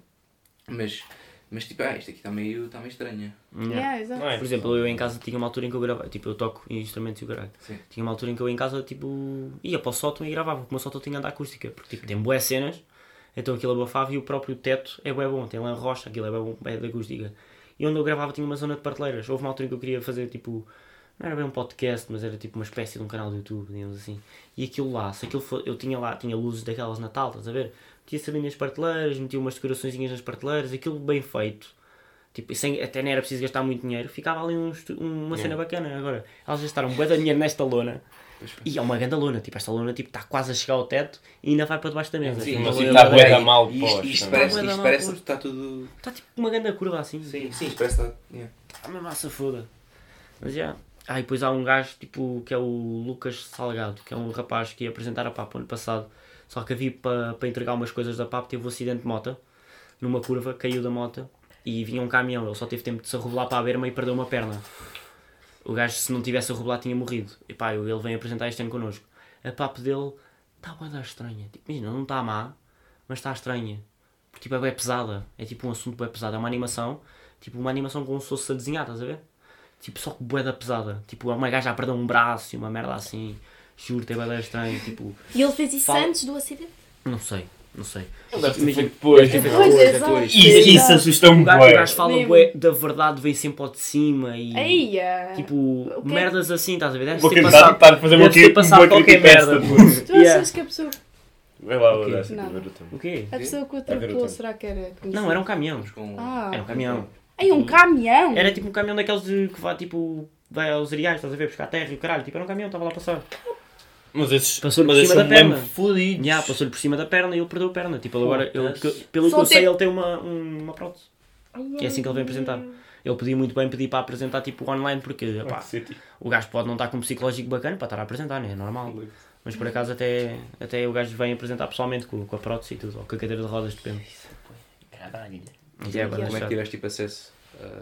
mas, mas tipo, ah, isto aqui está meio, está meio estranha. Yeah, exato. É? Por exemplo, eu em casa tinha uma altura em que eu gravava, tipo, eu toco instrumentos e o caralho. Sim. Tinha uma altura em que eu em casa, tipo, ia para o sótão e gravava, porque o meu sótão tinha da acústica, porque tipo, tem boas cenas, então aquilo abafava e o próprio teto é bem bom, tem lá rocha, aquilo é bem bom, é da acústica. E onde eu gravava tinha uma zona de prateleiras. Houve uma altura em que eu queria fazer tipo, não era bem um podcast, mas era tipo uma espécie de um canal do YouTube, digamos assim. E aquilo lá, se aquilo for, eu tinha lá, tinha luzes daquelas de Natal, estás a ver? Metia-se ali nas prateleiras, metia umas decoraçõezinhas nas prateleiras, aquilo bem feito. Tipo, sem, até não era preciso gastar muito dinheiro, ficava ali um uma cena bacana. Agora, elas gastaram um de dinheiro nesta lona. E é uma grande lona, tipo, esta lona tipo, está quase a chegar ao teto e ainda vai para debaixo da mesa. Sim, Tipo, mas está lona- bué da mal posto, Isto, é? parece, isto mal parece que está tudo... Está tipo uma grande curva assim. Sim, sim, isto parece que está... yeah. Está uma massa foda. Mas já. Ah, e depois há um gajo tipo que é o Lucas Salgado, que é um rapaz que ia apresentar a PAP ano passado. Só que havia para para entregar umas coisas da PAP, teve um acidente de moto numa curva, caiu da moto e vinha um caminhão. Ele só teve tempo de se arrolar para a berma e perdeu uma perna. O gajo, se não tivesse a revelar, tinha morrido. E pá, ele vem apresentar este ano connosco. A papo dele está da estranha. Tipo, imagina, não está má, mas está estranha. Porque tipo, é bem pesada. É tipo um assunto bem pesado. É uma animação, tipo uma animação como se fosse a desenhar, estás a ver? Tipo, só que bué da pesada. Tipo, uma gaja a perder um braço e uma merda assim. Juro-te, é bué da estranho. Tipo, E ele fez isso Fala- antes do acidente? não sei, não sei. Ele deve ter feito depois. Pois, depois, depois. Isso, isso assusta-me O gajo, o gajo fala bué da verdade, vem sempre ao de cima e. Eia! Tipo, O que é- merdas assim, estás a ver? Deve Vou ter passado. tentar fazer uma Deve ter passado qualquer merda. [laughs] Tu achas que a pessoa, Vai lá, Ok. Horácio, Não. para ver o quê? a pessoa que o A atropelou, será que era? Não, era um caminhão. Ah, Era um caminhão. Um caminhão? Era tipo um caminhão daqueles de, que vai tipo. Vai aos areais, estás a ver? Buscar terra e o caralho. Tipo, era um caminhão, estava lá a passar. Mas esses, Passou-lhe mas por cima são da perna. fodidos. Já, passou-lhe por cima da perna e ele perdeu a perna. Tipo, ele agora, ele, pelo Só que eu sei, ele tem uma, um- uma prótese. É assim que ele vem apresentar. Ele podia muito bem pedir para apresentar tipo online porque epá, sítio. o gajo pode não estar com um psicológico bacana para estar a apresentar, né? é normal. Mas por acaso até, até o gajo vem apresentar pessoalmente com, com a prótese e tudo, ou com a cadeira de rodas, depende. Caralho. Mas é, Como é que tiveste tipo, acesso a,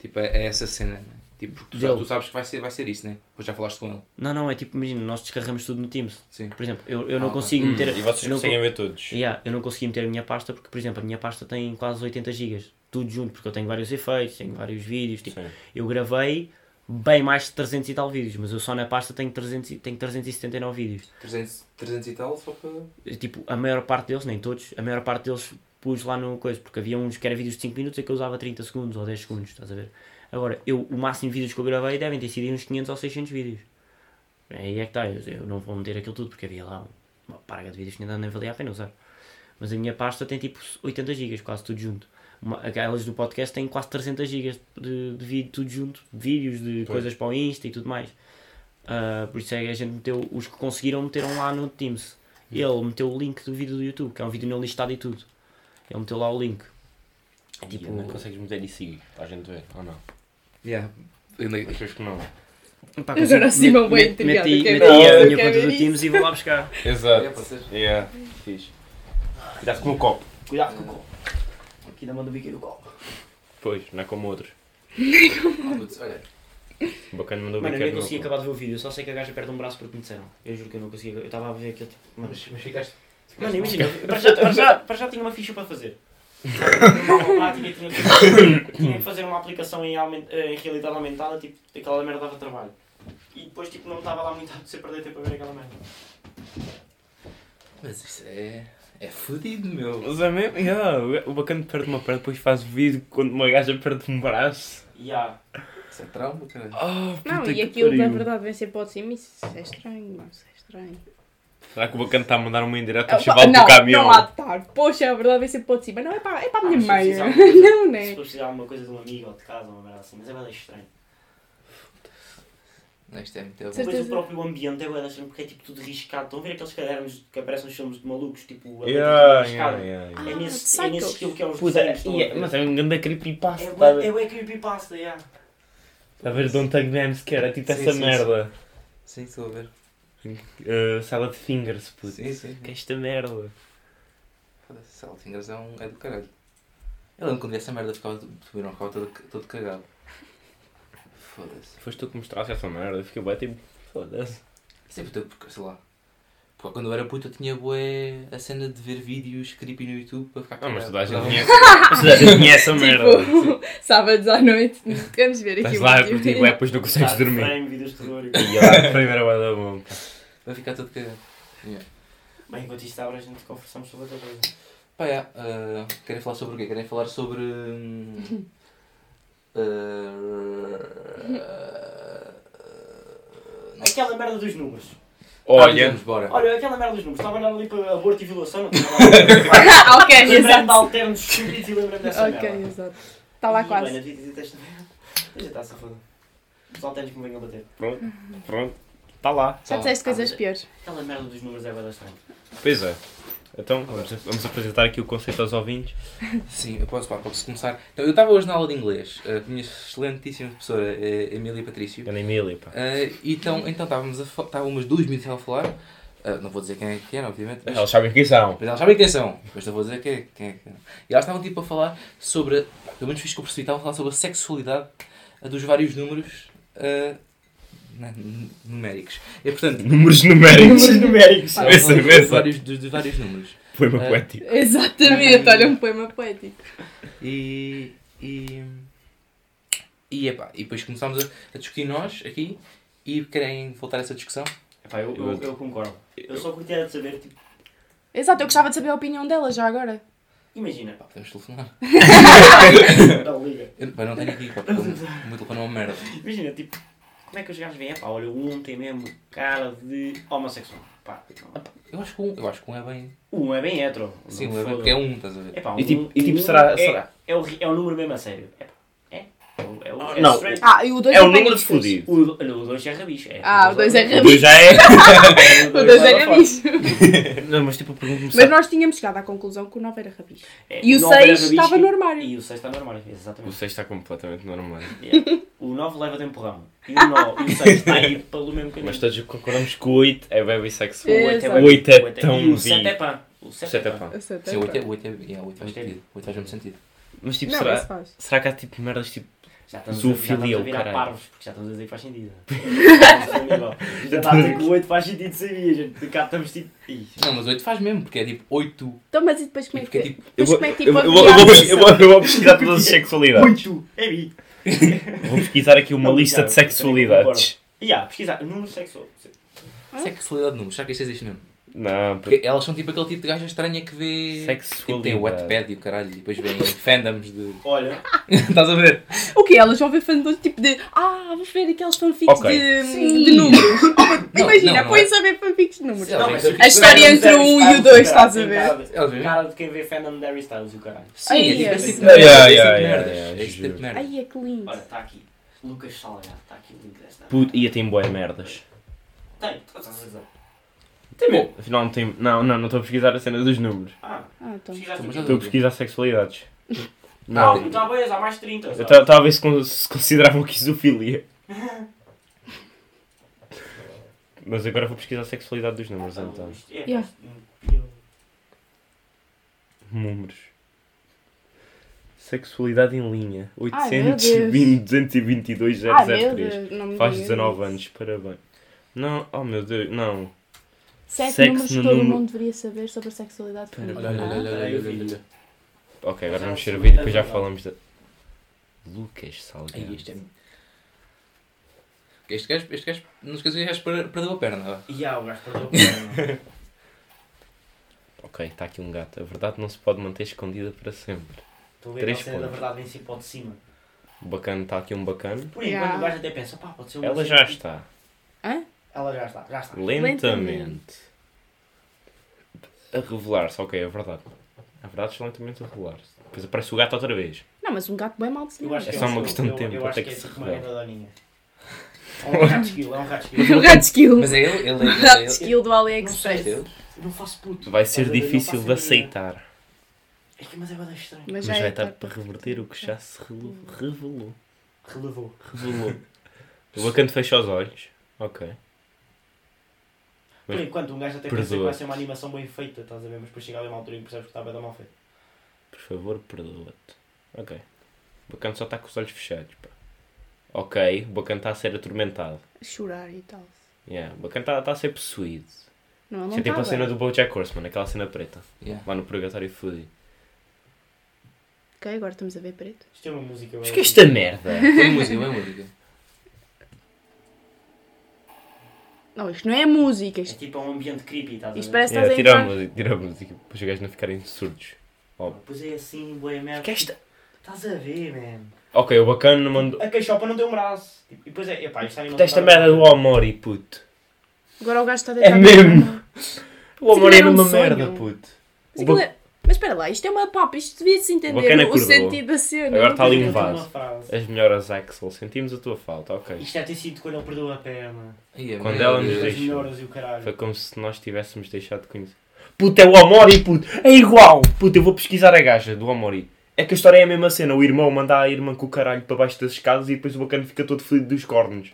tipo, a a essa cena? Né? Tipo, porque tu, tu sabes que vai ser, vai ser isso, né? Depois já falaste com ele. Não, não, é tipo, imagina, nós descarregamos tudo no Teams. Sim. Por exemplo, eu, eu não Ah, consigo Hum, meter. E vocês não conseguem co- ver todos. Yeah, eu não consegui meter a minha pasta porque, por exemplo, a minha pasta tem quase 80 GB. Tudo junto, porque eu tenho vários efeitos, tenho vários vídeos. Tipo, Sim. eu gravei bem mais de 300 e tal vídeos, mas eu só na pasta tenho, 300, e- tenho 379 vídeos. 300, 300 e tal, só para. Tipo, a maior parte deles, nem todos, a maior parte deles pus lá no coisa, porque havia uns que eram vídeos de 5 minutos e que eu usava 30 segundos ou 10 segundos, estás a ver? Agora, eu, o máximo de vídeos que eu gravei devem ter sido uns 500 ou 600 vídeos. Aí é que está, eu, eu não vou meter aquilo tudo porque havia lá uma parga de vídeos que ainda nem valia a pena usar. Mas a minha pasta tem tipo 80 GB, quase tudo junto. Uma, aquelas do podcast têm quase 300 GB de, de vídeo, tudo junto, vídeos de Pois. coisas para o Insta e tudo mais. Ah, por isso é que a gente meteu, os que conseguiram meteram lá no Teams. Ele meteu o link do vídeo do YouTube, que é um vídeo não listado e tudo. Ele meteu lá o link. Tipo, Tipo- não consegues meter isso aí para a gente ver, ou não? Yeah. Nem- Achas que não? Pá, Agora assim, intrigado, Meti, meti a minha conta do Teams e vou lá buscar. [laughs] Exato. É. Yeah. Fixe. Cuidado com o copo. Cuidado com o copo. Aqui da mão do bico do copo. Pois, não é como outros. [laughs] Olha, O bacana mandou Mano, eu biqueiro nem consegui acabar de ver o vídeo, eu só sei que a gaja perde um braço porque me disseram. Eu juro que eu não conseguia. Eu estava a ver aquilo. tipo, mas, mas ficaste. Mano, imagina, para já, para, já, para já tinha uma ficha para fazer. [laughs] Uma prática, tinha, que, tinha que fazer uma aplicação em, aument, em realidade aumentada, tipo, aquela merda dava trabalho. E depois, tipo, não estava lá muito a ser perder tempo a ver aquela merda. Mas isso é. É fodido, meu. Mas é mesmo, yeah, o bacana perde uma perna, depois faz vídeo quando uma gaja perde um braço. E há. Isso é trauma, cara. Oh, Não, e que aquilo pariu. na verdade vem sempre ao de cima, isso é estranho, isso é estranho. Será que o bacana está a mandar uma indireta ao Ah, chaval não, do caminhão? não há de estar. Poxa, a verdade vem sempre ao de cima. Não, é para, é para a minha se mãe. [laughs] coisa- Não, Se né? for precisar alguma coisa de um amigo ou de casa, uma merda assim, mas é bem estranho. Não, Isto é muito bom. Depois o próprio ambiente é bem estranho porque é tipo tudo riscado. Estão a ver aqueles cadernos que aparecem nos filmes de malucos, tipo, Yeah, yeah, yeah, Ah, É nesse, Psycho. é nesse estilo que é os Puta, yeah, ver? mas é um grande creepypasta. É bué- a é creepypasta, yeah. Está a ver Don't Tag Me sequer, é tipo Sim, essa sim, merda. Sim, estou a ver. Uh, salad fingers, puto. Sim, sim. Que é esta merda. Foda-se, Saltingers é, um, é do caralho. Eu lembro quando vi essa merda ficava, ficava, ficava todo, todo cagado. Foda-se. Foste tu que mostraste essa merda, eu fiquei bem tipo, foda-se. Sempre teve, porque, sei lá. Porque quando eu era puto eu tinha bué a cena de ver vídeos creepy no YouTube para ficar Ah, mas cagado. toda a gente Não. conhece, mas toda a gente conhece a merda. Tipo, [laughs] sábados à noite, [laughs] vamos ver aqui Estás lá vídeo. por ti, é, depois não consegues dormir. frame, vídeos de terror. E lá primeira vai dar bom. Vai ficar todo cagado. Yeah. Bem, enquanto isto abre, a gente conversamos sobre outra coisa. Pá, é, ah, querem falar sobre o quê? Querem falar sobre. hum, ah, Aquela merda dos números. Olha, vamos, bora. Olha, aquela merda dos números. Estava a olhar ali para aborto e violação, não estava lá. Ah, [laughs] ok, Lembrei-me de exato. alternos estúpidos e lembrei-me dessa Ok, merda. exato. Está lá E, quase. bem. Já está se foda. Os alternos que me venham bater. pronto, pronto. Está lá. Já disseste coisas piores. Aquela merda dos números é estranho. Pois é. Então, vamos, vamos apresentar aqui o conceito aos ouvintes. Sim, eu posso, pá, posso começar. Então, eu estava hoje na aula de inglês ah, com a minha excelentíssima professora eh, Emília Patrício. Ana Emília, pá. Ah, então, então estávamos a umas duas minutos a falar. Ah, não vou dizer quem é que era, obviamente. Mas, Elas sabem quem são. mas elas sabem quem são. Depois eu vou dizer quem é, quem é que E elas estavam tipo a falar sobre. Pelo menos fiz que eu percebi, estavam a falar sobre a sexualidade ah, dos vários números ah, não, numéricos. E portanto, Números numéricos. numéricos. ela Pensa, fala dos pensa. vários, dos, dos vários números. Foi uma É. poética. Exatamente, olha um poema poético. E. E. E, epá, e depois começámos a, a discutir nós aqui e querem voltar a essa discussão? Epá, eu, eu, eu concordo. Eu só curtia de saber, tipo, Exato, eu gostava de saber a opinião dela já agora. imagina. Pá, podemos telefonar. Não, liga. Eu, pá, não tenho aqui, pá, porque o meu telefone é uma merda. Imagina, tipo, como é que os gajos veem? Epá, olha, o um tem mesmo cara de homossexual. Pá. Eu acho que um, eu acho que um é bem. um é bem hetero. Sim, um é bem porque é um, estás a ver? Epá, E tipo- um- e tipo, um será- é, será? É, o, é o número mesmo a sério. Epá, é. É o, é o, é Não. Ah, e o 2 É o número de fudido. O 2 é rabicho. É. Ah, o dois é O rabicho. dois já é. [laughs] O 2 é rabicho. [laughs] Não, mas tipo, pergunto-me Mas nós tínhamos chegado à conclusão que o 9 era rabicho. É, E o nove era 6 rabicho estava e- no armário. E o 6 está no armário, O exatamente. 6 está completamente normal. Yeah. O 9 leva de empurrão. E o, 9, e o 6 está aí pelo mesmo caminho. Mas todos concordamos que o 8 é bem bissexual. É. o 8 Exato. é, O oito é o oito tão E o 7 vi. é pá. O 7 Sete é é pá. o 8 é, o oito é, yeah, o oito faz sentido. O 8 faz sentido. Mas tipo, será, será que há tipo merdas tipo. Já estamos, Zoofilia, já estamos a o virar caralho. parvos, porque já estamos a dizer que faz sentido. [laughs] já está a dizer que o 8 faz sentido, sabia, gente. Cá estamos tipo. Ih, Não, mas o 8 faz mesmo, porque é tipo 8. Então, mas e depois como é Porque que... é tipo. Eu vou, é tipo vou, a eu vou, eu vou, eu vou, eu vou pesquisar [laughs] todas as sexualidades. 8 é bi. [laughs] Vou pesquisar aqui uma Não, lista já, de sexualidades. E há, pesquisar, número sexual. Sexualidade de números, será que isto existe mesmo? Não, porque Porque elas são tipo aquele tipo de gaja estranha que vê. Tipo, tem o sexualidade. Wattpad e o caralho, e depois vem [laughs] fandoms de. Olha, [laughs] Estás a ver? O quê? Elas vão ver fandoms tipo de... Ah, vou ver aqueles fanfics Ok. de, de números. [laughs] Não, Imagina, põe-se a ver fanfics de números. Não, mas a história entre o um e o dois, estás a ver? Elas vêem? Cara de quem vê fandom de Harry Styles e o caralho. Sim, é tipo Ai, tipo é. é esse tipo de merdas. É esse tipo de juro. merda. Ai, é que lindo. Olha, está aqui. Lucas Salgado, está aqui o link desta. Puto, ia tem boas merdas. Tem, tu estás a dizer. Tem mesmo. Afinal não tem. Não, não, não estou a pesquisar a cena dos números. Ah, Ah, então. pesquisaste Mas o quê? Estou a pesquisar sexualidades. Não, Não. então bem, há mais de 30. Eu sabe? estava a ver se, con- se consideravam que isofilia. [laughs] Mas agora vou pesquisar a sexualidade dos números então. Isto é, Yeah. Números. Sexualidade em linha. Meu 820, 222, meu 003. Deus, não me Faz digas 19 isso. anos, parabéns. Não, oh meu Deus, não. Sete Sexo números que todo número- mundo deveria saber sobre a sexualidade feminina. Olha, olha, olha, Ah, olha, eu olha. Ok, agora vamos é ver o vídeo e depois já é falamos da. Lucas Salgado. Este é. Este gajo, este gajo, não se esqueça, este gajo per- perdeu a perna. E há, o gajo perdeu a perna. [laughs] Ok, está aqui um gato. A verdade não se pode manter escondida para sempre. Estou a ver Três a cena da verdade em si pode de cima. O bacana está aqui um bacana. Por enquanto Yeah. o gajo até pensa, pá, pode ser uma Ela já que- está. Ela já está, já está. Lentamente. A revelar-se. Ok, é verdade. A verdade está lentamente a revelar-se. Depois aparece o gato outra vez. Não, mas um gato bem mal desenhado. É que só uma um- questão de tempo até que é se tipo revele. É [laughs] um rato skill, é um rato skill. Gato skill. Mas é ele, ele, O ele, gato ele, skill do Não AliExpress. não faço puto. Vai ser difícil de aceitar. É que, mas é bada estranho. Mas Mas já vai é estar para reverter o que já se rele- revelou. Relevou. Revelou. O bacana fecha os olhos. Ok. Por Mas- enquanto um gajo até pensa que vai ser uma animação bem feita, estás a ver? Mas depois chega ali uma altura que percebes que está bem da mal feita. Por favor, perdoa-te. Ok. O bacana só está com os olhos fechados. Pá. Ok. O bacana está a ser atormentado. Chorar e tal. Yeah. O bacana está, está a ser possuído. Não, ele Isso não é tipo tá a cena do Bojack Horseman, aquela cena preta. Yeah. Lá no Purgatório Foodie. Ok, agora estamos a ver preto. Isto é uma música Mas que é esta merda? Põe música, põe música. Não, isto não é música. É Isto, tipo um ambiente creepy, estás a ver? isto parece que Yeah, estás a tira, a entrar... música, tira a música, para os gajos não ficarem surdos. Óbvio. Pois é assim, boa merda. Que esta... Estás a ver, man. Ok, o bacana mandou. A queixopa não tem um braço. E depois é, epá, isto não Puta, esta está- merda do Omori, puto. Agora o gajo está É deitado. mesmo? [laughs] O Omori é era um uma sonho. merda, puto. O ba- é- mas espera lá, isto é uma papa, isto devia-se entender o, o sentido da cena. Agora está ali um vaso. As melhoras Axel, sentimos a tua falta, ok. Isto deve ter sido quando ele perdeu a perna. É Quando ela nos As deixou. melhoras e o caralho. Foi como se nós tivéssemos deixado de conhecer. Puto, é o Omori, puto! É igual! Puto, eu vou pesquisar a gaja do Omori. É que a história é a mesma cena. O irmão manda a irmã com o caralho para baixo das escadas e depois o bacana fica todo fedido dos cornos.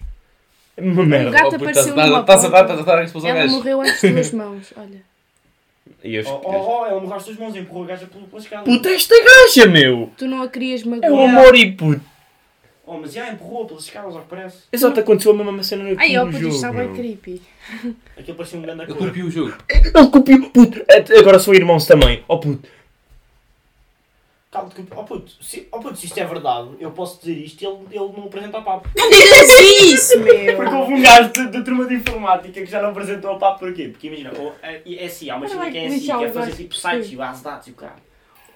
É uma merda. gato Oh, apareceu numa Estás a dar a explosão Ela morreu às tuas mãos, olha. E eu... Oh, oh, oh, ela morreu às tuas mãos e empurrou a gaja pelo- pela escada. Puta, esta gaja, meu! Tu não a querias É o magoar. Omori, puto! Oh, mas já empurrou pelas escadas, ao que parece. Exato, aconteceu a mesma cena no, Ai, ó, no puto, jogo. isto está bem creepy. Aquilo parecia um grande Ele cor. copiou o jogo. Ele copiou, puto. Agora são irmãos também. Oh puto. Calma, oh puto, se, oh puto, se isto é verdade, eu posso dizer isto e ele, ele não apresenta a papo. Não digas isso, [laughs] meu! Porque houve um gajo de- da turma de informática que já não apresentou a papo porquê? Porque imagina, ou, é, é assim, há uma cena que é assim, que é fazer tipo sites e base de dados e o cara.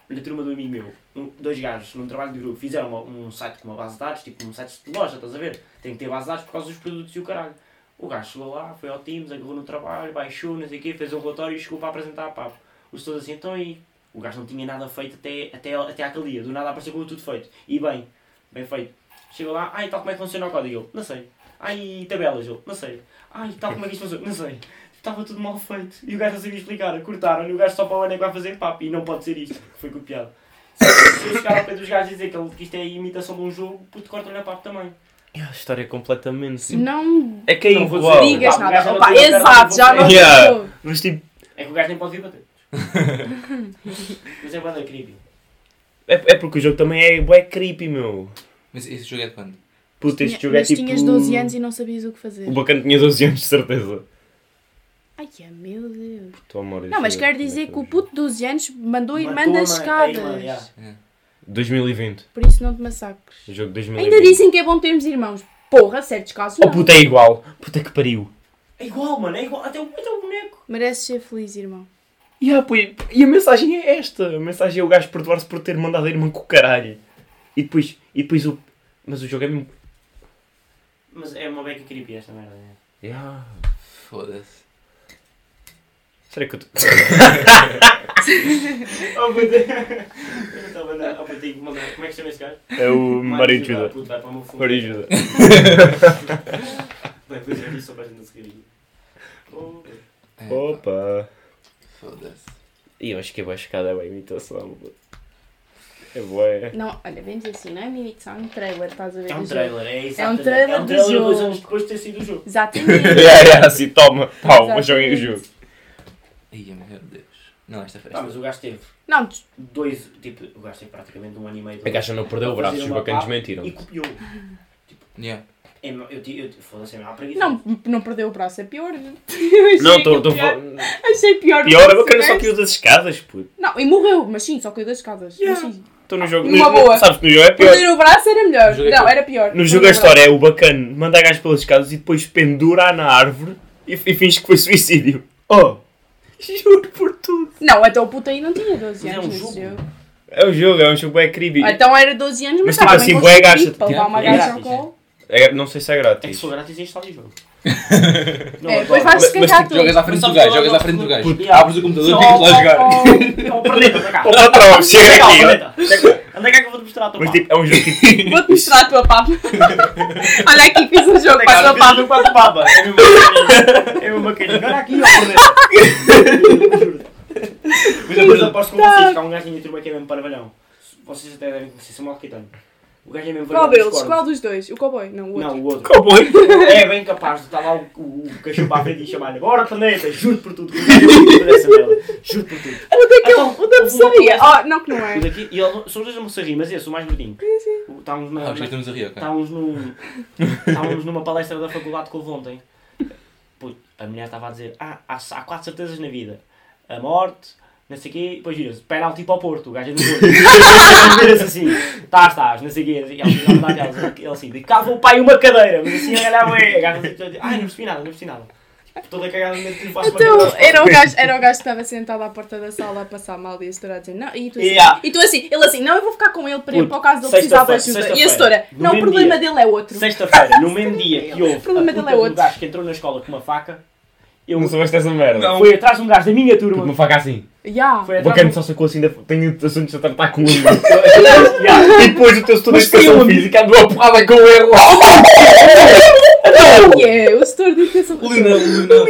Na turma do amigo meu, um- dois gajos num trabalho de grupo fizeram uma- um site com uma base de dados, tipo um site de loja, estás a ver? Tem que ter base de dados por causa dos produtos e o caralho. O gajo chegou lá, foi ao Teams, agarrou no trabalho, baixou, não sei o quê, fez um relatório e chegou para apresentar a papo. Os todos assim, então e o gajo não tinha nada feito até, até, até aquele dia, do nada apareceu com tudo feito. E bem, bem feito. Chegou lá, ai, tal como é que funciona o código? Ele, não sei. Ai, tabelas? Ele, não sei. Ai, tal como é que isto funciona? Não sei. Estava tudo mal feito. E o gajo não sabia explicar. Cortaram e o gajo só para o ano é que vai fazer papo. E não pode ser isto, que foi copiado. Se eu chegar ao pé dos gajos e dizer que, ele- que isto é imitação de um jogo, puto, corta-lhe a papo também. É a história é completamente. Não É que é Não vou igual. digas nada. Opa, a exato, já não Yeah. Mas tipo, É que o gajo nem pode vir bater. [laughs] Mas é banda creepy. é, é porque o jogo também é bué creepy, meu. Mas esse jogo é de quando? Puto, este Tinha- jogo é mas tipo. tinhas 12 anos e não sabias o que fazer. O bacana tinha 12 anos, de certeza. Ai, é, meu Deus. Tua amor, Não, mas isso quer é- dizer que o puto de 12 anos mandou a irmã das escadas. irmã, yeah. 2020. Por isso não te massacres. O jogo de 2020. Ainda dizem que é bom termos irmãos. Porra, certos casos Oh não. puta, é igual. Puta que pariu. É igual, mano, é igual. Até o, até o boneco. Mereces ser feliz, irmão. Yeah, pô, e a mensagem é esta. A mensagem é o gajo perdoar-se por ter mandado a irmã com o caralho. E depois, e depois o. Mas o jogo é mesmo. Mas é uma beca creepy esta merda. né? Yeah. Foda-se. Será que eu. tô- [laughs] Oh puta. Eu estava a mandar. Oh puta, tenho que mandar. Como é que chama esse gajo? É o Mário Juda. Puto, vai para o meu fundo. Mário Juda. Bem, depois eu disse só para a gente não se rir. Oh, É, Opa. Foda-se. E eu acho que é boa escada, é boa imitação. pô. É boa. Não, olha, vem dizer assim, não é imitação, é um trailer, estás a ver? É do um trailer, é exatamente. trailer É um do trailer dois jogo. anos depois de ter sido o jogo. Exatamente. [laughs] Yeah, yeah, assim, toma, pau, mas joguem o jogo. Ai, meu Deus. Não, esta Ah, festa. mas o gajo teve Não, tu- dois, tipo, o gajo teve praticamente um ano e meio. A gaja não perdeu o braço, os uma bacanos pá mentiram. E copiou. Yeah. É, eu, ti- eu, foda-se, é uma preguiça. não, não perdeu o braço, é pior. [laughs] Eu achei Não, estou. é tô pior. fal- Achei pior. Pior, a do bacana que só caiu das escadas, puto. Não, e morreu, mas sim, só caiu das escadas. Yeah. Mas sim. Estou no jogo. Numa no- boa. Sabes que no jogo é pior. Perder o braço era melhor. No é Não, era pior. No jogo a história é o bacana manda a gajo pelas escadas e depois pendura na árvore e, e finge que foi suicídio. Oh! [laughs] Juro por tudo. Não, então o puto aí não tinha 12 Mas é anos um nesse jogo. É um jogo, é um jogo bem creepy. Então era 12 anos, mas, Mas, estava tipo assim, bué gacha, tipo, levar uma é gaja ao grátis, colo. É, não sei se é É que grátis. se for grátis, instala o jogo. [laughs] Não, É, depois vais-se Mas cagar tipo, jogas tudo. à frente do gajo, jogas à frente do gajo. Abres o computador e ficas lá a jogar. Ó patrão, chega aqui. Anda cá que eu vou-te mostrar a tua Mas tipo, é um jogo tipo. [laughs] Vou-te mostrar a tua papa. [laughs] Olha aqui, fiz um jogo para a tua papa. fiz um papa. É. É mesmo bacaninho. Olha aqui, ó. Mas depois aposto com vocês que há um gajo na minha turma que é mesmo parvalhão. Vocês até devem conhecer, Samuel Caetano. O gajo é mesmo Qual deles? dos Qual dos dois? O cowboy? Não, o outro. Não, o outro. Cowboy. É bem capaz de estar lá o, o, o cachorro para a frente e chamar-lhe Bora, planeta, juro por tudo. que é merda. Juro por tudo. O daquele, Então, o da houve uma Oh, não que não é. O daqui, e ele, são os dois a me rir, mas esse, o mais gordinho. O- Estávamos, na, Ah, na, já estamos a rir, ok. estávamos, num, estávamos numa palestra da faculdade que houve ontem. Puto, a mulher estava a dizer: ah, há, há quatro certezas na vida: a morte, não sei o quê, depois vira-se, penalti para o Porto, o gajo é do Porto. [laughs] Vira-se assim: estás, estás, não sei o quê. E aquelas, ele assim: de cá vou o pai uma cadeira, mas assim a galhar ué. A gaja assim, ai, não percebi nada, não percebi nada. Tipo, Toda cagada no meio uma Então, cadeira. era o, gajo, era o gajo que estava sentado à porta da sala a passar mal e a setora a dizer, não, e tu assim, Yeah. e tu assim, ele assim, não, eu vou ficar com ele para, Puto, para o caso dele precisar de ajuda. E a setora, não, o problema dia. dele é outro. Sexta-feira, no mesmo [laughs] dia que houve O problema a dele é outro. gajo que entrou na escola com uma faca, eu Não soubeste essa merda. Não. fui atrás de um gajo da minha turma. uma faca assim. Yeah. Foi O bacana de só sacou assim, da... tenho assuntos a tratar com ele. [laughs] um- Yeah. E depois o teu estudo de Mas foi educação um- física andou a porrada com ele. [laughs] E é, o setor de educação. Lionel, Lionel.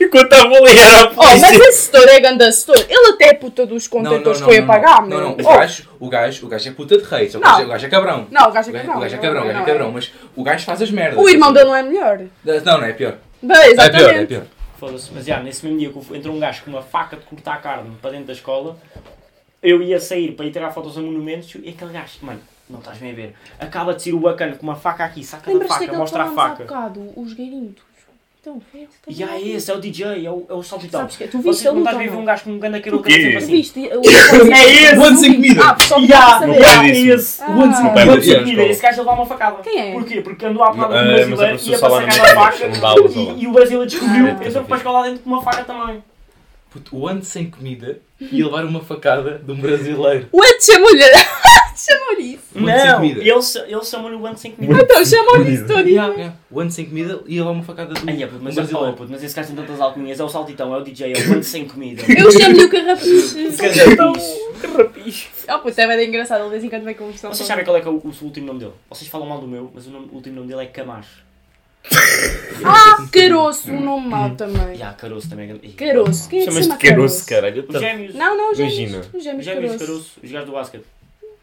Enquanto estava ali era a Oh, mas polícia. esse setor é grande setor. Ele até é puta dos Não, não, contentores não, foi a não, pagar, não, meu. não, o Oh, gajo, o gajo, o gajo é puta de rei, só que o Não. gajo- o gajo é cabrão. Não, o gajo é O gajo, cabrão. o gajo é cabrão, o gajo é Não, cabrão, mas o gajo faz as merdas. O irmão dele não é melhor. Não, não, é pior. Bem, É pior, exatamente. é pior. Foda-se, mas já, nesse mesmo dia que entrou um gajo com uma faca de cortar carne para dentro da escola, eu ia sair para ir tirar fotos a monumentos e aquele gajo, mano, não estás bem a ver, acaba de sair o bacana com uma faca aqui, saca da faca, mostra a falámos há faca. bocado, os gairinhos? Então, foi E também. aí, esse é o DJ, é o, é o saltitão. Sabes que tu viste Você a não estás a ver um gajo com um ganda carol O que sempre assim. viste? [laughs] É esse! O One Sem Comida. Ah, só yeah, é esse. Ah. O One Sem Comida. Esse gajo ele dá uma facada. Quem é? Porquê? Porque andou à porrada Ah, do mas brasileiro, apareceu ia para sacar a faca e, e o Brasil descobriu, Ah. então depois lá dentro com uma faca também. Puto, o ano sem comida ia levar uma facada de um brasileiro. O Ed chamou-lhe. [laughs] chamou-lhe isso. Um sem Não, comida. ele, ele chamou-lhe o ano sem comida. Então chamou-lhe isso. Yeah, yeah. O ano sem comida ia levar uma facada de um, Ai, é, um puto, mas, oh, brasileiro. puto, mas esse gajo tem tantas alcunhas, é o saltitão, é o DJ, é o ano sem comida. [laughs] Eu chamo-lhe o carrapiche. Carrapicho. Carrapicho. Oh, puto, é bem engraçado. Ele de vez em quando vem com um Vocês sabem qual é, que é o, o último nome dele? Vocês falam mal do meu, mas o, nome- o último nome dele é Camacho. [laughs] Ah, caroço. Um nome mau também. E há Caroço também. é- Ih, Caroço. Quem é que se Chamas-te chama caroço, caroço? caralho. Os gêmeos. Não, não, os gêmeos. Imagina. Os Os gêmeos gêmeos caroço. Caroço. Os gajos do basquete.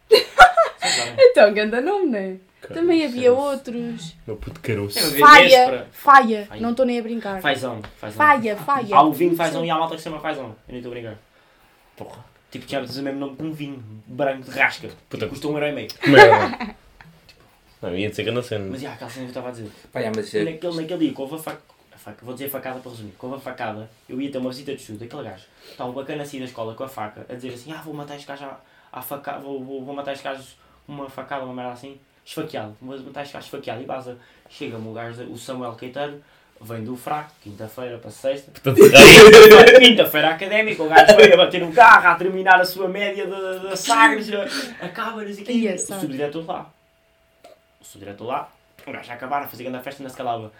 Sabem. [laughs] Então, ganda nome, não é? Também havia Caroço. outros. Meu puto caroço. Eu vi Faia. Véspera. Faia. Faia. Não estou nem a brincar. Fazão. Fazão. Faia, faia. Há o vinho fazão e há a malta que se chama fazão. Eu nem estou a brincar. Porra. Tipo, tinha o mesmo nome que um vinho branco de rasca. Puta. Tipo, custa um euro e meio. Merda. [laughs] Não, ia dizer que na cena. Mas já, aquela cena que eu estava a dizer. Pá, yeah, mas é- Naquele, naquele dia, que houve a faca, a faca, vou dizer facada para resumir, que houve a facada, eu ia ter uma visita de estudo, aquele gajo, estava bacana assim da escola com a faca, a dizer assim, ah, vou matar este gajo à, à faca, vou, vou, vou matar este gajo uma facada, uma merda assim, esfaqueado, vou matar este gajo esfaqueado, e baza, chega-me o gajo, o Samuel Queiteiro, vem do fraco, quinta-feira para sexta, [laughs] [laughs] quinta-feira académica, o gajo veio a bater no carro, a terminar a sua média de, de Sagres, [laughs] a- acaba-nos aqui, Ia, o Sagres. subdiretor lá, o subdiretor lá, o gajo a acabar a fazer grande festa, não se calava.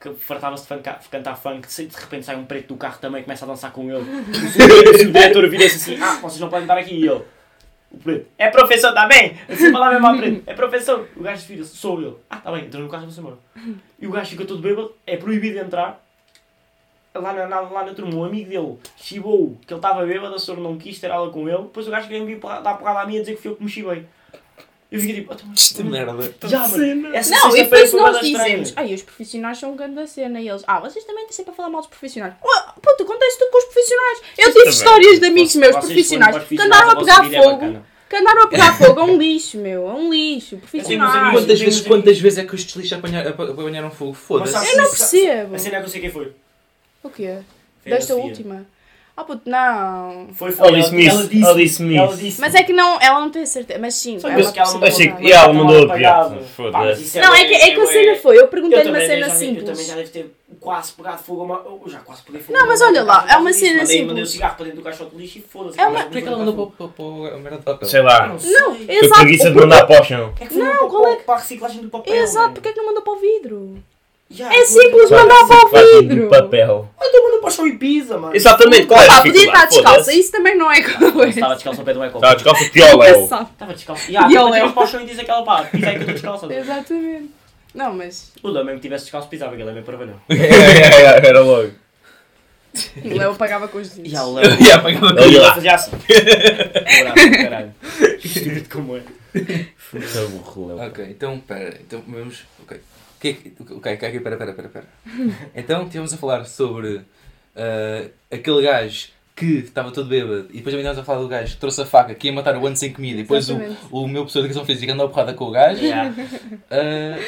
Que fartava-se de de cantar funk, de repente sai um preto do carro também e começa a dançar com ele. Subdiretor- [laughs] o subdiretor vira-se assim: Ah, vocês não podem estar aqui. E ele, o preto, é professor, está bem? Assim fala mesmo ao preto, é professor. O gajo vira-se, sou eu. Ah, está bem, entrou no carro e embora. E o gajo fica todo bêbado, é proibido entrar. Lá na, na- lá na turma, um amigo dele chibou que ele estava bêbado, a senhora não quis ter aula com ele. Depois o gajo queria me dar porrada a mim a dizer que fui eu que me chibei. Eu fiquei tipo, "Ah, então, Esta merda. já, essa Não, e sexta-feira depois foi nós dizemos, ai, os profissionais são grande cena. E eles, ah, vocês também estão sempre a falar mal dos profissionais. Ué, puto, acontece tudo com os profissionais. Eu tive histórias de amigos meus profissionais os que andaram a pegar é fogo. Que andaram a pegar fogo. É um lixo, meu. É um lixo. Profissionais. amigos- Quantas vezes, quantas vezes é que os deslices apanhar- apa- apanharam fogo? Foda-se. Eu não percebo. A cena é que eu sei quem foi. O quê? Desta última? Ah, puto, não. Foi, foi. Ela disse-me isso, ela disse-me ela isso. disse Mas é que não, ela não tem certeza. Mas sim, Só ela disse que ela mandou achei que- e ela mandou a piada. Foda-se. isso Não, é que, é que a cena foi. Eu Eu perguntei uma cena já, eu também simples. já devo ter quase pegado fogo a uma... Eu já quase peguei fogo Não, a uma- mas olha lá, é uma Mandei- cena Mandei simples. o cigarro para dentro do caixote de lixo e foda-se. É uma- Porquê que não ela foi mandou para, papel? Sei lá. Não, Foi exato. preguiça o de mandar para o chão. É que foi Não, qual é para a reciclagem do papel. Exato, porque é que não mandou para o vidro? Já, É simples mandar para o vidro. papel. Então manda para o chão e pisa, mano. Exatamente, qual é a Ah, podia estar dificuldade? descalça, isso também não é coisa. Estava descalço ao pé do eco. Estava descalço pior, Léo. Estava descalço. E tipo, ele é- tiras para o chão e diz aquela pá, pisa aí que eu estou descalço. Exatamente. Não, mas O Léo mesmo que tivesse descalço pisava, que ele [laughs] é bem parvalhão. Era logo. o Léo pagava com os dedos. Já, o Léo... [laughs] Já, apagava Olha Ele fazia assim. Abraço, caralho. [laughs] Estúpido como é. Puta burro, Léo. Ok, então, pera, então vamos. Ok. O que é que. Ok, ok, ok, pera, pera, pera, pera. [laughs] Então, estivemos a falar sobre ah, aquele gajo que estava todo bêbado e depois também estávamos a falar do gajo que trouxe a faca que ia matar o ano sem comida e depois o, o meu professor de educação física andou a porrada com o gajo. Já. Ah,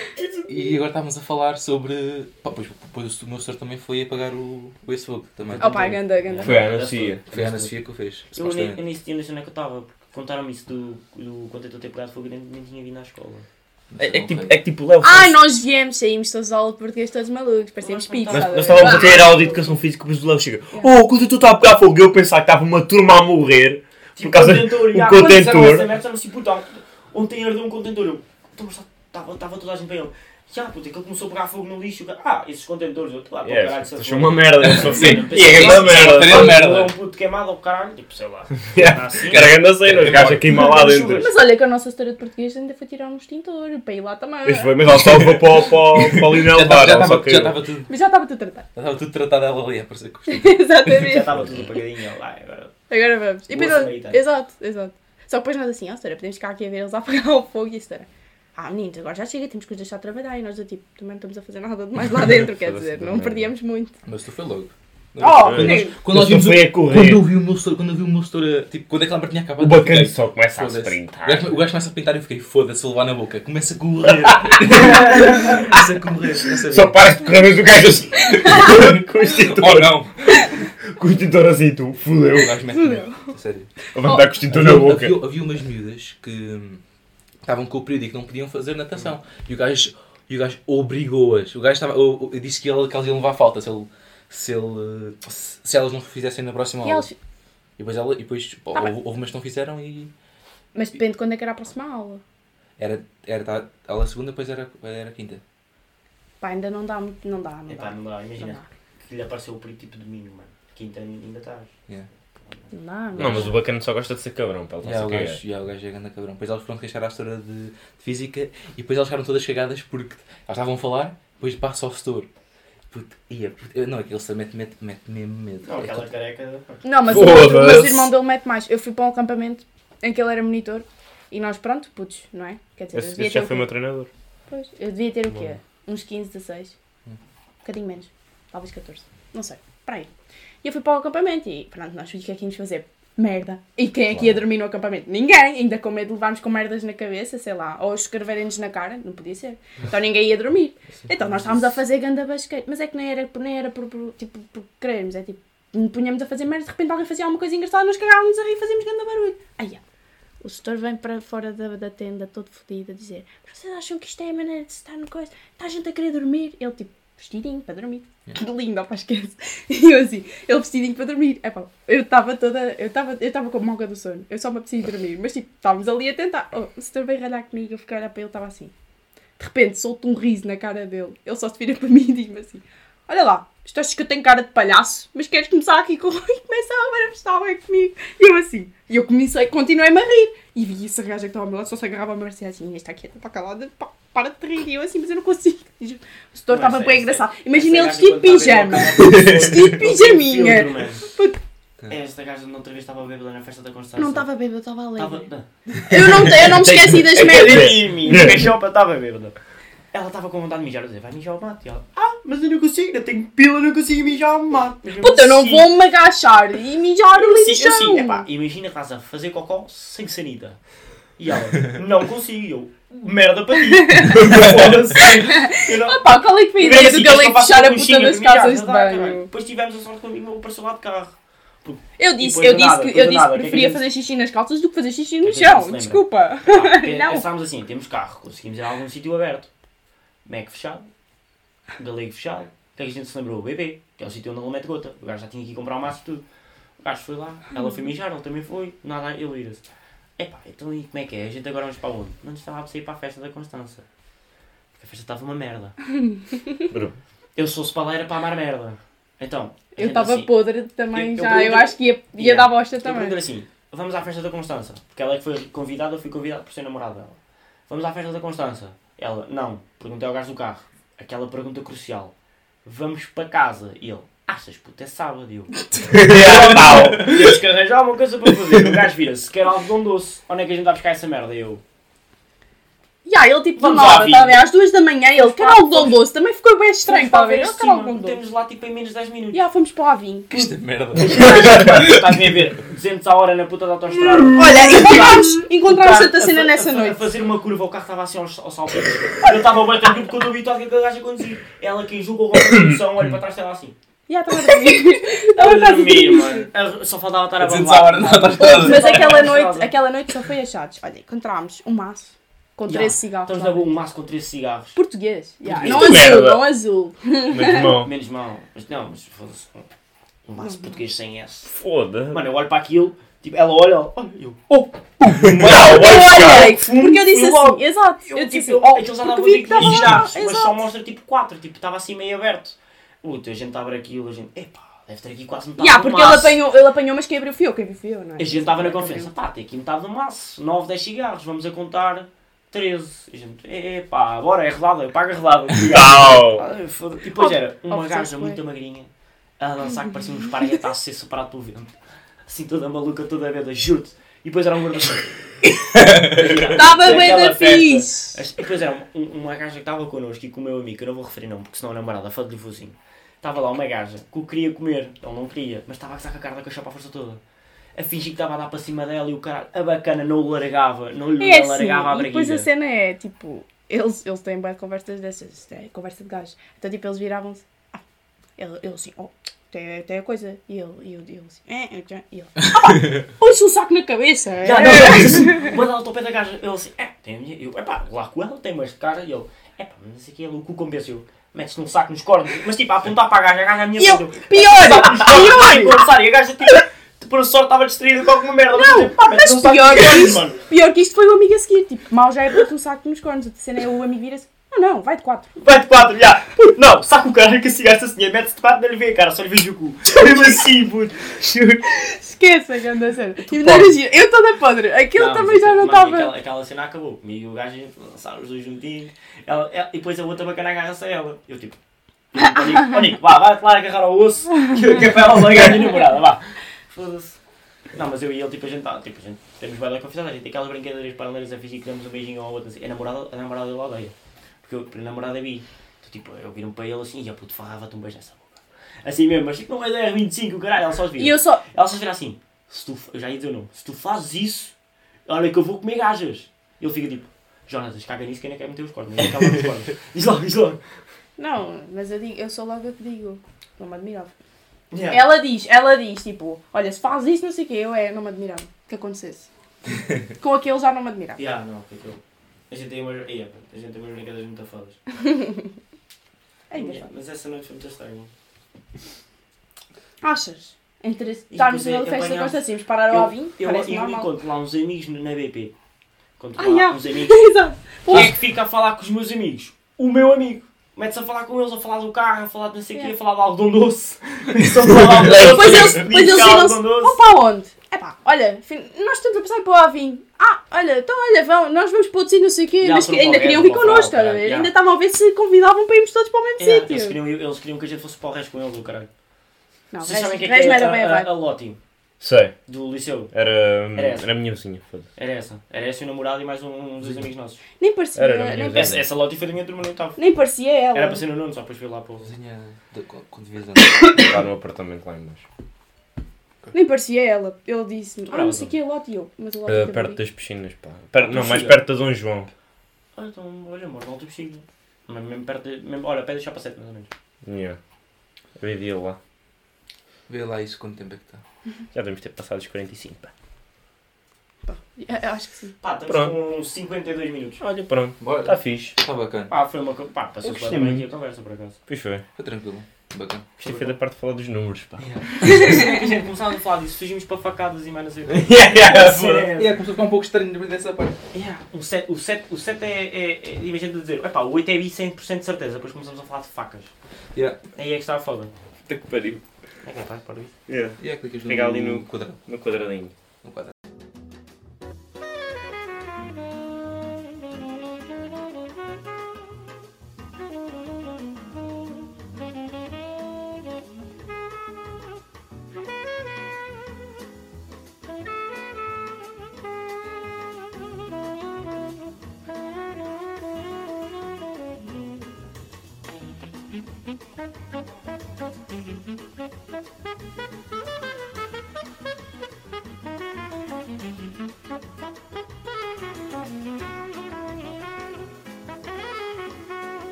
e agora estávamos a falar sobre. Pá, pois, depois o meu professor também foi apagar o, o esse fogo também. Oh pá, ganda, ganda. Foi a Ana Sofia. Foi a Ana Sofia que o fez. Eu nem, eu nem sei onde é que eu estava. porque Contaram-me isso do, do contentor ter pegado fogo e nem, nem tinha vindo à escola. É, é que tipo, é que tipo, Léo. Ai, nós viemos, saímos todos aula de português, todos malucos, parecíamos não pizza. Nós, nós estávamos a ter aula de educação física, depois o Léo chega. Oh, quando tu está a pegar fogo, eu pensava que estava uma turma a morrer. Por causa contentor, o já, contentor. quando disseram essa merda, disseram assim, puta, ontem ardeu um contentor. Estava estava toda a gente para ele. Já, puta, que ele começou a pegar fogo no lixo. Ah, esses contentores, eu, lá, para o caralho, Yes, se uma merda, eu só sei. Sim, E é isso- uma isso é merda. merda. É um puto queimado ao caralho, tipo, sei lá. Yeah. Assim. Cara, grande cena, os gajos a queimar lá dentro. Mas olha que a nossa história de português ainda foi tirar um extintor para ir lá também. Mas foi, mas ela só levou para, o- para, o- para o Lionel Já levar, estava- já estava estava tudo, Mas já estava tudo tratado. já estava tudo tratado ela ali a parecer com os Já Exatamente. estava tudo apagadinho. Lá, agora. Agora vamos. E depois, exato, exato. Só que depois nós assim, ó, senhora, podemos ficar aqui a ver eles a apagar o fogo e a senhora. Ah, meninos, agora já chega, temos que os deixar trabalhar. E nós, do tipo, também não estamos a fazer nada de mais lá dentro, quer dizer, não merda. perdíamos muito. Mas tu foi logo. Oh, Quando nós, menino. quando nós Eu vimos a correr. quando eu vi o meu setor, quando eu vi o meu setor, tipo, quando aquela merda tinha acabado, O bacana fiquei, só começa a foda-se. sprintar. O gajo, começa a pintar e eu fiquei, foda-se, levar na boca. Começa a correr. [laughs] começa a correr. a Só ver. paras de correr, mas o gajo assim. [laughs] com o extintor. Oh não! Com o extintor assim, tu. Fudeu. O gajo mete. Sério. Vou mandar com o extintor na Havia, boca. havia, havia umas miúdas que hum, estavam com o período e que não podiam fazer natação. E o gajo, e o gajo obrigou-as. O gajo estava, eu, eu disse que, ele, que elas iam levar falta se, ele, se, ele, se, se elas não fizessem na próxima E aula. eles- E depois, ela, e depois pô, bem. houve, houve umas que não fizeram e Mas depende de quando é que era a próxima aula. era, era tá- a aula segunda, depois era, era a quinta. Pá, ainda não dá muito. Não dá, não Epá, dá. não dá, imagina. Não dá. Que lhe apareceu o perigo tipo de mim, mano. Quinta ainda estás. Yeah. Não Não, mas o bacana só gosta de ser cabrão, pá. Ele Yeah, o, a cagar. gajo, yeah, o gajo é grande cabrão. Depois elas foram queixar à história de, de física e depois elas ficaram todas cagadas porque elas estavam a falar, depois passa ao setor. Puto, ia, puto, eu- não, aquele se mete, mete, mete mesmo medo. Não, É aquela que- careca. Não, mas o, mas o irmão dele mete mais. Eu fui para um acampamento em que ele era monitor e nós, pronto, putos, não é? Quer dizer, Esse, esse já o foi quê? meu treinador. Pois, eu devia ter o quê? Bom. Uns 15, 16. Hum. Um bocadinho menos. Talvez 14. Não sei. Para aí. E eu fui para o acampamento e pronto, nós o que é que íamos fazer? Merda. E quem é que ia dormir no acampamento? Ninguém. Ainda com medo de levarmos com merdas na cabeça, sei lá. Ou escreverem-nos na cara. Não podia ser. Então ninguém ia dormir. Então nós estávamos a fazer ganda basquete. Mas é que nem era, nem era por, por, tipo, por querermos. É tipo, punhamos a fazer merda, de repente alguém fazia alguma coisa engraçada, nós cagávamos a rir e fazíamos ganda barulho. Aí, ó. O setor vem para fora da, da tenda, todo fodido, a dizer: Vocês acham que isto é a maneira de se estar no coisa? Está a gente a querer dormir? Ele, tipo, vestidinho para dormir. Que lindo, opa, esquece. [laughs] E eu assim, ele vestidinho para dormir. Epá, eu estava toda. Eu estava eu estava com a moca do sono. Eu só me apetecia dormir. Mas tipo, estávamos ali a tentar. Oh, o veio ralhar comigo, eu fiquei a olhar para ele, estava assim. De repente, solto um riso na cara dele. Ele só se vira para mim e diz-me assim: Olha lá, tu achas que eu tenho cara de palhaço, mas queres começar aqui com e começa a manifestar bem comigo. E eu assim, e eu comecei, continuei-me a rir. E vi essa gaja que estava ao meu lado, só se agarrava a Marcia assim, esta aqui está calada, pá, para de rir. E eu assim, mas eu não consigo. E O setor Não, estava bem engraçado. Imagina ele vestido de pijama. Vestido de pijaminha. Filtro, mano. Esta gaja na outra vez estava bêbada na festa da Constância. Não estava bêbado, eu estava alegre. não. Eu não, eu não me [laughs] esqueci das merdas. A chopa estava bêbada. Ela estava com vontade de mijar. Eu dizia, vai mijar o mato. E ela, ah, mas eu não consigo, ainda tenho pila, não consigo mijar o mato. Eu Puta, eu não consigo. vou me agachar e mijar Eu ali no eu sim. chão. Epá, imagina que estás a fazer cocó sem sanita. E ela, não consigo. E eu, merda para ti. [laughs] Foda-se. Eu não- Pá, qual é que foi a ideia assim, do galego eu fechar a puta das casas de banho? Depois tivemos a sorte que o amigo meu apareceu lá de carro. Eu disse, eu disse nada, que, eu disse nada, que o que é que preferia gente- fazer xixi nas calças do que fazer xixi no que é que chão. Desculpa. [laughs] Pensámos assim, temos carro, conseguimos ir a algum sítio aberto. Mac fechado, galego fechado. O que é que a gente se lembrou? O bebê, que é o sítio onde ele mete gota. O gajo já tinha que ir comprar o maço e tudo. O gajo foi lá, ela foi mijar, ele também foi, nada, ele vira-se. Epá, então e como é que é? A gente agora vamos para onde? Não estava a sair para a festa da Constança. Porque a festa estava uma merda. [laughs] Eu sou spaleira para amar merda. Então, Eu estava assim, podre também Eu- eu já. Eu perguntei- acho que ia, ia Yeah. dar bosta Eu também. pergunto assim, vamos à festa da Constança. Porque ela é que foi convidada, eu fui convidado por ser namorado dela. Vamos à festa da Constança. Ela, não. Perguntei ao gajo do carro. Aquela pergunta crucial. Vamos para casa. E ele, achas, puto, é sábado. E eu, [laughs] Pau, temos que arranjar uma coisa para fazer. O gajo vira-se, quer algodão doce. Onde é que a gente vai buscar essa merda? E eu, Já, ele tipo de Vamos nova, à tá. Às duas da manhã, ele quer algodão doce. Também ficou bem estranho, tá a ver? ver Eu de algodão doce. Temos lá tipo em menos de 10 minutos. Já, fomos para o Avim. Que isto é merda. [laughs] Estás a ver 200 a hora na puta da autostrada. Olha, encontramos, O encontramos Santa Cena nessa noite. A fazer uma curva, o carro estava assim aos, aos saltos. Eu estava bem tranquilo porque eu estou habituado que aquele gajo a conduzir. Ela que julgou com a condução, olha para trás dela assim. Já, estava a dormir. [laughs] Estava a dormir, mano. Só faltava estar a bombar. Mas aquela noite, aquela noite só foi achados. Olha, encontramos um maço com Já, 13 cigarros. Estamos na boa, um maço com 13 cigarros. Português. Português. Não azul, Merda. não azul. Muito [laughs] bom. Menos mal. Mas não, mas foda-se. Um maço português sem S. Foda. Mano, eu olho para aquilo, tipo, ela olha, olha, eu, oh, olhei, fumo, porque eu disse assim, exato. Eu, Eu disse tipo, assim, oh, porque vi que tipo mas só mostra tipo 4, tipo, estava assim meio aberto. Puta, a gente abre aquilo, a gente, epá, deve ter aqui quase metade Já, do porque ele maço. apanhou, ele apanhou, mas quem abriu fui eu, quem viu fui eu, não é? A gente estava na confiança, pá, tem aqui metade do maço, 9, 10 cigarros, vamos a contar 13. A gente, epá, bora, é redada, eu pago a redada. Tal. [laughs] Ah, foda- E depois era uma gaja muito magrinha a dançar que parecia um esparguete a ser separado pelo vento. Assim toda maluca, toda beda, juro-te. E depois era um gordo. [laughs] Estava bem da fixe. E depois era um- uma gaja que estava connosco e com o meu amigo, eu não vou referir não, porque senão a namorada fala-lhe o focinho. Estava lá uma gaja que o queria comer, ele não queria, mas estava a com a cara da cachorra para a força toda. A fingir que estava a dar para cima dela e o cara, a bacana, não o largava, não lhe É assim, largava a e depois a cena é, tipo, eles, eles têm bem conversas dessas, é conversa de gajos. Então, tipo, eles viravam-se, ah, ele, ele assim, oh, tem, tem a coisa. E ele, e eu, e eu assim, é, é, já. E ele, ah, pá, ouça o saco na cabeça. é." Já, não, não, assim, manda ela ao pé da gaja. Ele assim, é, tem a minha. Eu, epá, lá com ela tem mais de cara. E ele, epá, mas o que, ele o cu convenceu. Metes num saco nos cornos, mas tipo, a apontar para a gaja, a gaja é a minha E eu, pior, pior. e a gaja tipo, por sorte estava distraída com alguma merda. Não, tipo, pá, mas saco pior que isso, mano. pior que isto foi o amigo a seguir. Tipo, mal já é para um saco nos cornos. A cena é o amigo vira-se, não, não, vai de quatro. Vai de quatro, já. Puto, Não, saca o caralho que assim gasta assim, mete-se de quatro, não lhe vê a cara, só lhe vejo o cu. Mesmo assim, puto. Juro. Esqueça, grande cena. E imagina, eu toda podre. Aquilo Não, também mas, já não estava. Aquela, aquela cena acabou. Comigo e o gajo lançaram os dois juntinhos. Ela, ela- e depois a outra bacana agarra-se a ela. Eu tipo. Ó Nico, ó, Nico, vá, vai-te lá agarrar ao osso. Que que é para ela largar a minha namorada, vá. Foda-se. Não, mas eu e ele, tipo, a gente tá, tipo, a gente temos bem da confiança, a gente tem aquelas brincadeiras paralelas a fingir que damos um beijinho ao outro, assim. A namorada, a namorada dele odeia. Porque eu, a namorada é bi. Então, tipo, eu viro-me para ele assim, e a puto, farrava-te um beijo nessa boca. Assim mesmo, mas tipo, não é 10, 25, o caralho, ela só se vira. E eu só, Ela só vira assim, se tu, eu já ia dizer o nome, se tu fazes isso, olha que eu vou comer gajas. Ele fica tipo, Jonas, caga nisso que ainda quer meter os cornos. Meter os cornos. [laughs] Diz logo, diz logo. Não, mas eu, digo, eu sou logo a que digo. Não me admirava. Yeah. Ela diz, ela diz, tipo, olha, se faz isso, não sei o quê, eu é, não me admirava que acontecesse. [laughs] Com aquele já não me admirava. Yeah, não, foi aquilo. A gente tem umas, yeah, a gente tem umas brincadeiras muito fodas. [laughs] É Yeah, mas essa noite foi muito estranha. Achas? Entre E estarmos é na festa apanhar- Costa Simples, parar ao Avim, eu, eu normal. encontro lá uns amigos na BP. Encontro Ah, lá yeah. uns amigos. [laughs] Exato. Quem é que fica a falar com os meus amigos? O meu amigo. Mete-se a falar com eles, a falar do carro, a falar de não sei o quê, a Yeah. falar de algodão doce. [laughs] Só falar de algodão doce. Depois eles, depois eles doce. vão para onde? É pá, olha, nós estamos a passar para o Avim. Ah, olha, então olha, vão, nós vamos para outro sítio, não sei o quê. Mas ainda queriam vir connosco, a. Ainda estavam a ver se convidavam para irmos todos para o mesmo sítio. eles queriam que a gente fosse para o resto com eles, o caralho. Não, Vocês sabem o que é resto que não é era bem a a, a, a Sei. do liceu? Era, Era essa. era a minha vizinha. Era essa. Era essa e o namorado e mais um, um dos amigos nossos. Nem parecia, Era, era nem, parecia Essa, essa Loti foi da minha turma no oitavo. nem parecia ela. Era para ser no nono, só depois fui lá para o... Vizinha de- quando devias Lá no apartamento lá em baixo. [coughs] Nem parecia ela. Ele disse-me, ah, não sei o que é Lote e eu. Mas o Lote Uh, perto das piscinas, pá. Per- não, mais Piscina. perto da Dom João. Ah, então, olha, amor, volta possível. Mas mesmo perto de... Mesmo, olha, pé deixar para sete, mais ou menos. Yeah. Vivia lá. Vê lá isso quanto tempo é que está. Já devemos ter passado os 45, pá. Pá, é, acho que sim. Pá, estamos Pronto. com 52 minutos. Olha, pronto. Bora. Está fixe. Está bacana. Pá, foi uma... Pá, passou Eu bem aqui a conversa, por acaso. Pois foi. Foi tranquilo. Bacana. Gostei foi da parte de falar dos números, pá. a gente começava a falar disso, fugimos para facadas e mais não sei o quê. yeah, yeah, é. E é, começou a ficar um pouco estranho depois dessa parte. Yeah, o 7, o 7, o 7 é, é, é imagina a dizer, epá, o 8 é bi 100% de certeza, depois começamos a falar de facas. Yeah. Aí é que está a foda. Puta que pariu. É que é, pá, para isso. Yeah. E é, clicas Pega ali no no- quadrado. No quadradinho. No quadrado.